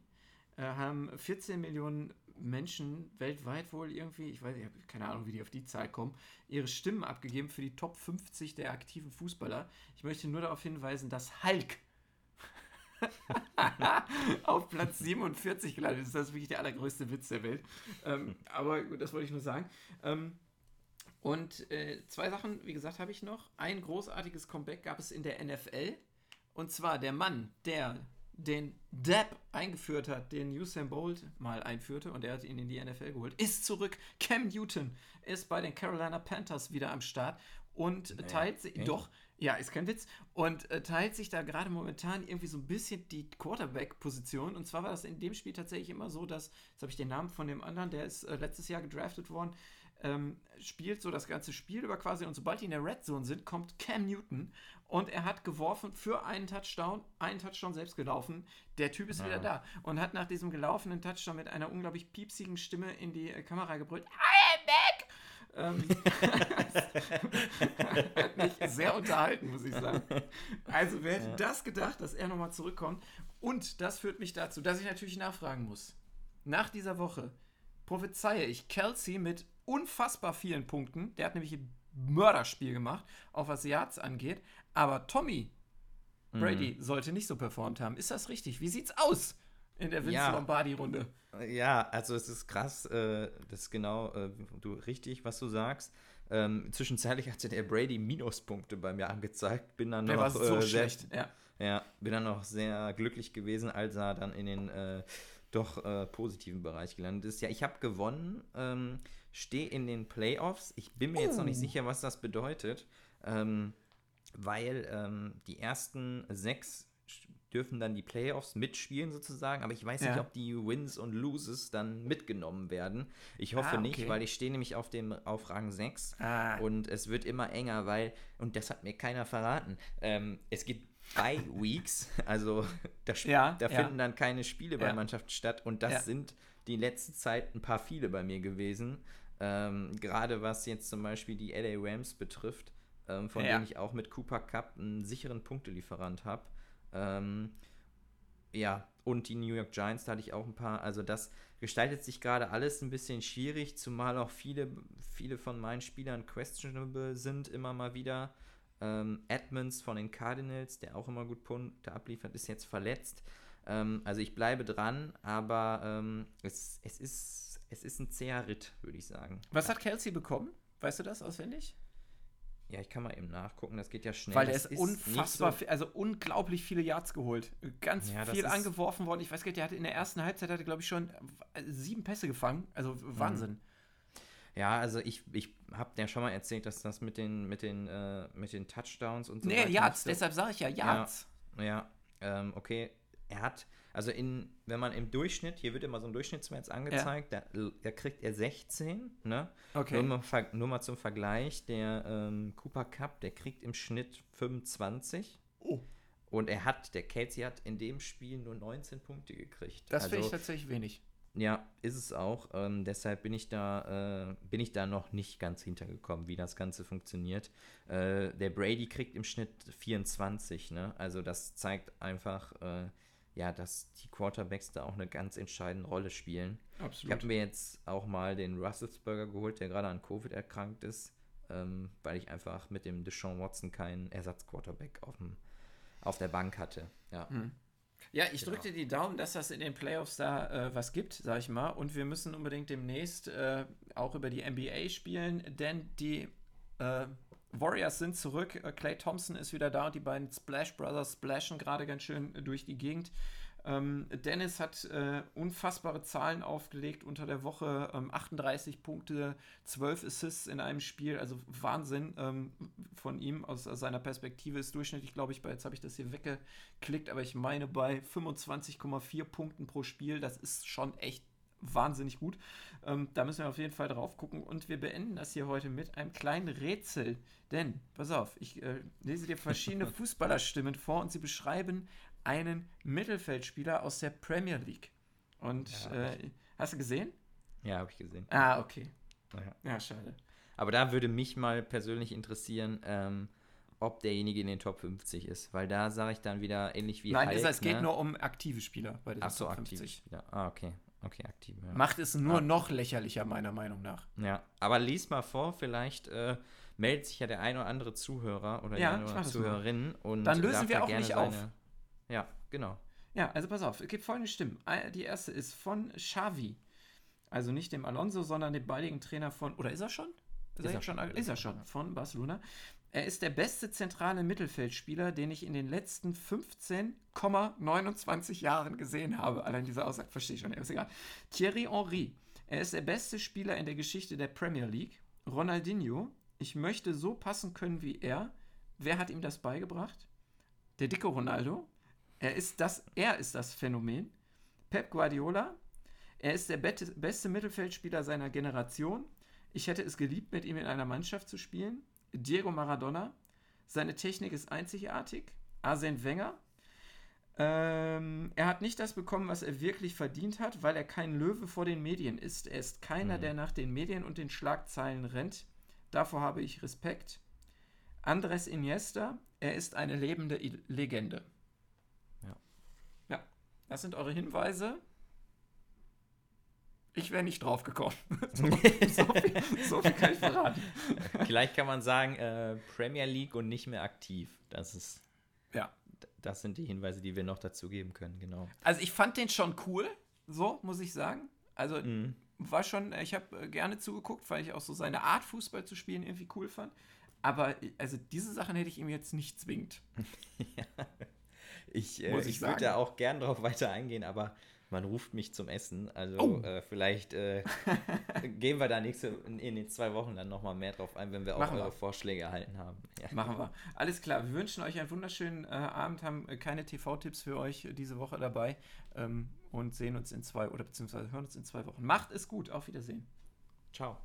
äh, haben 14 Millionen Menschen weltweit wohl irgendwie, ich weiß, ich habe keine Ahnung, wie die auf die Zahl kommen, ihre Stimmen abgegeben für die Top 50 der aktiven Fußballer. Ich möchte nur darauf hinweisen, dass Hulk auf Platz 47 gelandet ist. Das ist wirklich der allergrößte Witz der Welt. Ähm, aber gut, das wollte ich nur sagen. Ähm, und äh, zwei Sachen, wie gesagt, habe ich noch. Ein großartiges Comeback gab es in der NFL. Und zwar der Mann, der den Dab eingeführt hat, den Usain Bolt mal einführte und er hat ihn in die NFL geholt, ist zurück. Cam Newton ist bei den Carolina Panthers wieder am Start und naja, teilt sich, okay. doch, ja, ist kein Witz, und äh, teilt sich da gerade momentan irgendwie so ein bisschen die Quarterback-Position. Und zwar war das in dem Spiel tatsächlich immer so, dass, jetzt habe ich den Namen von dem anderen, der ist äh, letztes Jahr gedraftet worden, ähm, spielt so das ganze Spiel über quasi und sobald die in der Red Zone sind, kommt Cam Newton und er hat geworfen für einen Touchdown, einen Touchdown selbst gelaufen. Der Typ ist ja. wieder da und hat nach diesem gelaufenen Touchdown mit einer unglaublich piepsigen Stimme in die äh, Kamera gebrüllt: I am back! Ähm, hat mich sehr unterhalten, muss ich sagen. Also, wer hätte ja. das gedacht, dass er nochmal zurückkommt? Und das führt mich dazu, dass ich natürlich nachfragen muss. Nach dieser Woche prophezeie ich Kelsey mit unfassbar vielen Punkten. Der hat nämlich ein Mörderspiel gemacht, auch was Yards angeht. Aber Tommy Brady mhm. sollte nicht so performt haben. Ist das richtig? Wie sieht's aus in der Vince ja. Lombardi-Runde?
Ja, also es ist krass, äh, das ist genau äh, du, richtig, was du sagst. Ähm, zwischenzeitlich hatte der Brady Minuspunkte bei mir angezeigt. Bin dann
der
noch
war so äh, schlecht, ja.
Ja, bin dann noch sehr glücklich gewesen, als er dann in den äh, doch äh, positiven Bereich gelandet ist. Ja, ich habe gewonnen. Ähm, stehe in den Playoffs. Ich bin mir oh. jetzt noch nicht oh. sicher, was das bedeutet, ähm, weil ähm, die ersten sechs dürfen dann die Playoffs mitspielen sozusagen, aber ich weiß ja. nicht, ob die Wins und Loses dann mitgenommen werden. Ich hoffe ah, okay. nicht, weil ich stehe nämlich auf dem auf Rang 6 ah. und es wird immer enger, weil, und das hat mir keiner verraten, ähm, es gibt Bye Weeks, also da, ja, da finden ja. dann keine Spiele bei Mannschaften statt und das sind die letzte Zeit ein paar viele bei mir gewesen. Ähm, Gerade was jetzt zum Beispiel die LA Rams betrifft, ähm, von ja. denen ich auch mit Cooper Cup einen sicheren Punktelieferant habe. Ähm, ja, und die New York Giants, da hatte ich auch ein paar. Also das gestaltet sich gerade alles ein bisschen schwierig, zumal auch viele, viele von meinen Spielern questionable sind immer mal wieder. Ähm, Edmonds von den Cardinals, der auch immer gut Punkte abliefert, ist jetzt verletzt. Ähm, also ich bleibe dran, aber ähm, es, es, ist, es ist ein zäher Ritt, würde ich sagen.
Was hat Kelsey bekommen? Weißt du das auswendig?
Ja, ich kann mal eben nachgucken, das geht ja schnell.
Weil er ist, ist unfassbar, so also unglaublich viele Yards geholt. Ganz ja, viel angeworfen worden. Ich weiß gar nicht, der hatte in der ersten Halbzeit, hatte glaube ich schon äh, sieben Pässe gefangen. Also Wahnsinn. Mhm.
Ja, also ich, ich habe ja schon mal erzählt, dass das mit den, mit den, äh, mit den Touchdowns und so
Nee, Yards, deshalb sage ich ja Yards.
Ja, ja ähm, okay. Er hat, also in, wenn man im Durchschnitt, hier wird immer so ein Durchschnittswert angezeigt, ja. da, da, kriegt er 16, ne? Okay. Nur mal, nur mal zum Vergleich, der ähm, Cooper Cup, der kriegt im Schnitt 25. Oh. Und er hat, der Casey hat in dem Spiel nur 19 Punkte gekriegt.
Das also, finde ich tatsächlich wenig.
Ja, ist es auch. Ähm, deshalb bin ich da, äh, bin ich da noch nicht ganz hintergekommen, wie das Ganze funktioniert. Äh, der Brady kriegt im Schnitt 24, ne? Also das zeigt einfach, äh, ja, dass die Quarterbacks da auch eine ganz entscheidende Rolle spielen. Absolut. Ich habe mir jetzt auch mal den Russelsburger geholt, der gerade an Covid erkrankt ist, ähm, weil ich einfach mit dem Deshaun Watson keinen Ersatzquarterback auf, auf der Bank hatte. Ja. Hm.
Ja, ich genau. drücke dir die Daumen, dass das in den Playoffs da äh, was gibt, sag ich mal. Und wir müssen unbedingt demnächst äh, auch über die NBA spielen, denn die äh, Warriors sind zurück. Clay äh, Thompson ist wieder da und die beiden Splash Brothers splashen gerade ganz schön durch die Gegend. Ähm, Dennis hat äh, unfassbare Zahlen aufgelegt unter der Woche. Ähm, 38 Punkte, 12 Assists in einem Spiel. Also Wahnsinn ähm, von ihm aus, aus, seiner Perspektive ist durchschnittlich, glaube ich, bei, jetzt habe ich das hier weggeklickt, aber ich meine bei 25,4 Punkten pro Spiel. Das ist schon echt wahnsinnig gut. Ähm, da müssen wir auf jeden Fall drauf gucken. Und wir beenden das hier heute mit einem kleinen Rätsel. Denn, pass auf, ich äh, lese dir verschiedene Fußballerstimmen vor und sie beschreiben einen Mittelfeldspieler aus der Premier League. Und ja, äh, hast du gesehen?
Ja, habe ich gesehen.
Ah, okay. Ja. ja. schade.
Aber da würde mich mal persönlich interessieren, ähm, ob derjenige in den Top 50 ist, weil da sage ich dann wieder ähnlich wie
Nein, Hulk, es geht ne? nur um aktive Spieler
bei den Ach so, Top 50. aktive Spieler. Ah, okay. Okay, aktiv.
Ja. Macht es nur ah. noch lächerlicher, meiner Meinung nach.
Ja, aber lies mal vor, vielleicht äh, meldet sich ja der ein oder andere Zuhörer oder
ja,
die eine oder Zuhörerin und
dann lösen wir auch nicht seine, auf.
Ja, genau.
Ja, also pass auf, es gibt folgende Stimmen. Die erste ist von Xavi. Also nicht dem Alonso, sondern dem baldigen Trainer von. Oder ist er schon? Ist, ist er, schon? Ist er schon von Barcelona. Er ist der beste zentrale Mittelfeldspieler, den ich in den letzten 15,29 Jahren gesehen habe. Allein diese Aussage verstehe ich schon. Ist egal. Thierry Henry. Er ist der beste Spieler in der Geschichte der Premier League. Ronaldinho. Ich möchte so passen können wie er. Wer hat ihm das beigebracht? Der dicke Ronaldo. Er ist das, er ist das Phänomen. Pep Guardiola, er ist der beste Mittelfeldspieler seiner Generation. Ich hätte es geliebt, mit ihm in einer Mannschaft zu spielen. Diego Maradona, seine Technik ist einzigartig. Arsene Wenger, ähm, er hat nicht das bekommen, was er wirklich verdient hat, weil er kein Löwe vor den Medien ist. Er ist keiner, mhm. der nach den Medien und den Schlagzeilen rennt. Davor habe ich Respekt. Andres Iniesta, er ist eine lebende Legende. Das sind eure Hinweise. Ich wäre nicht drauf gekommen. so, so, viel,
so, viel, kann ich verraten. Vielleicht kann man sagen, äh, Premier League und nicht mehr aktiv. Das ist. Ja. Das sind die Hinweise, die wir noch dazu geben können, genau.
Also ich fand den schon cool, so muss ich sagen. Also mhm. war schon, ich habe äh, gerne zugeguckt, weil ich auch so seine Art, Fußball zu spielen, irgendwie cool fand. Aber also diese Sachen hätte ich ihm jetzt nicht zwingend.
ja. Ich, äh, ich, ich würde da auch gern drauf weiter eingehen, aber man ruft mich zum Essen. Also oh. äh, vielleicht äh, gehen wir da nächste in, den zwei Wochen dann nochmal mehr drauf ein, wenn wir Machen auch eure wir. Vorschläge erhalten haben.
Ja. Machen wir. Alles klar. Wir wünschen euch einen wunderschönen äh, Abend, haben äh, keine TV-Tipps für euch diese Woche dabei ähm, und sehen uns in zwei oder beziehungsweise hören uns in zwei Wochen. Macht es gut. Auf Wiedersehen.
Ciao.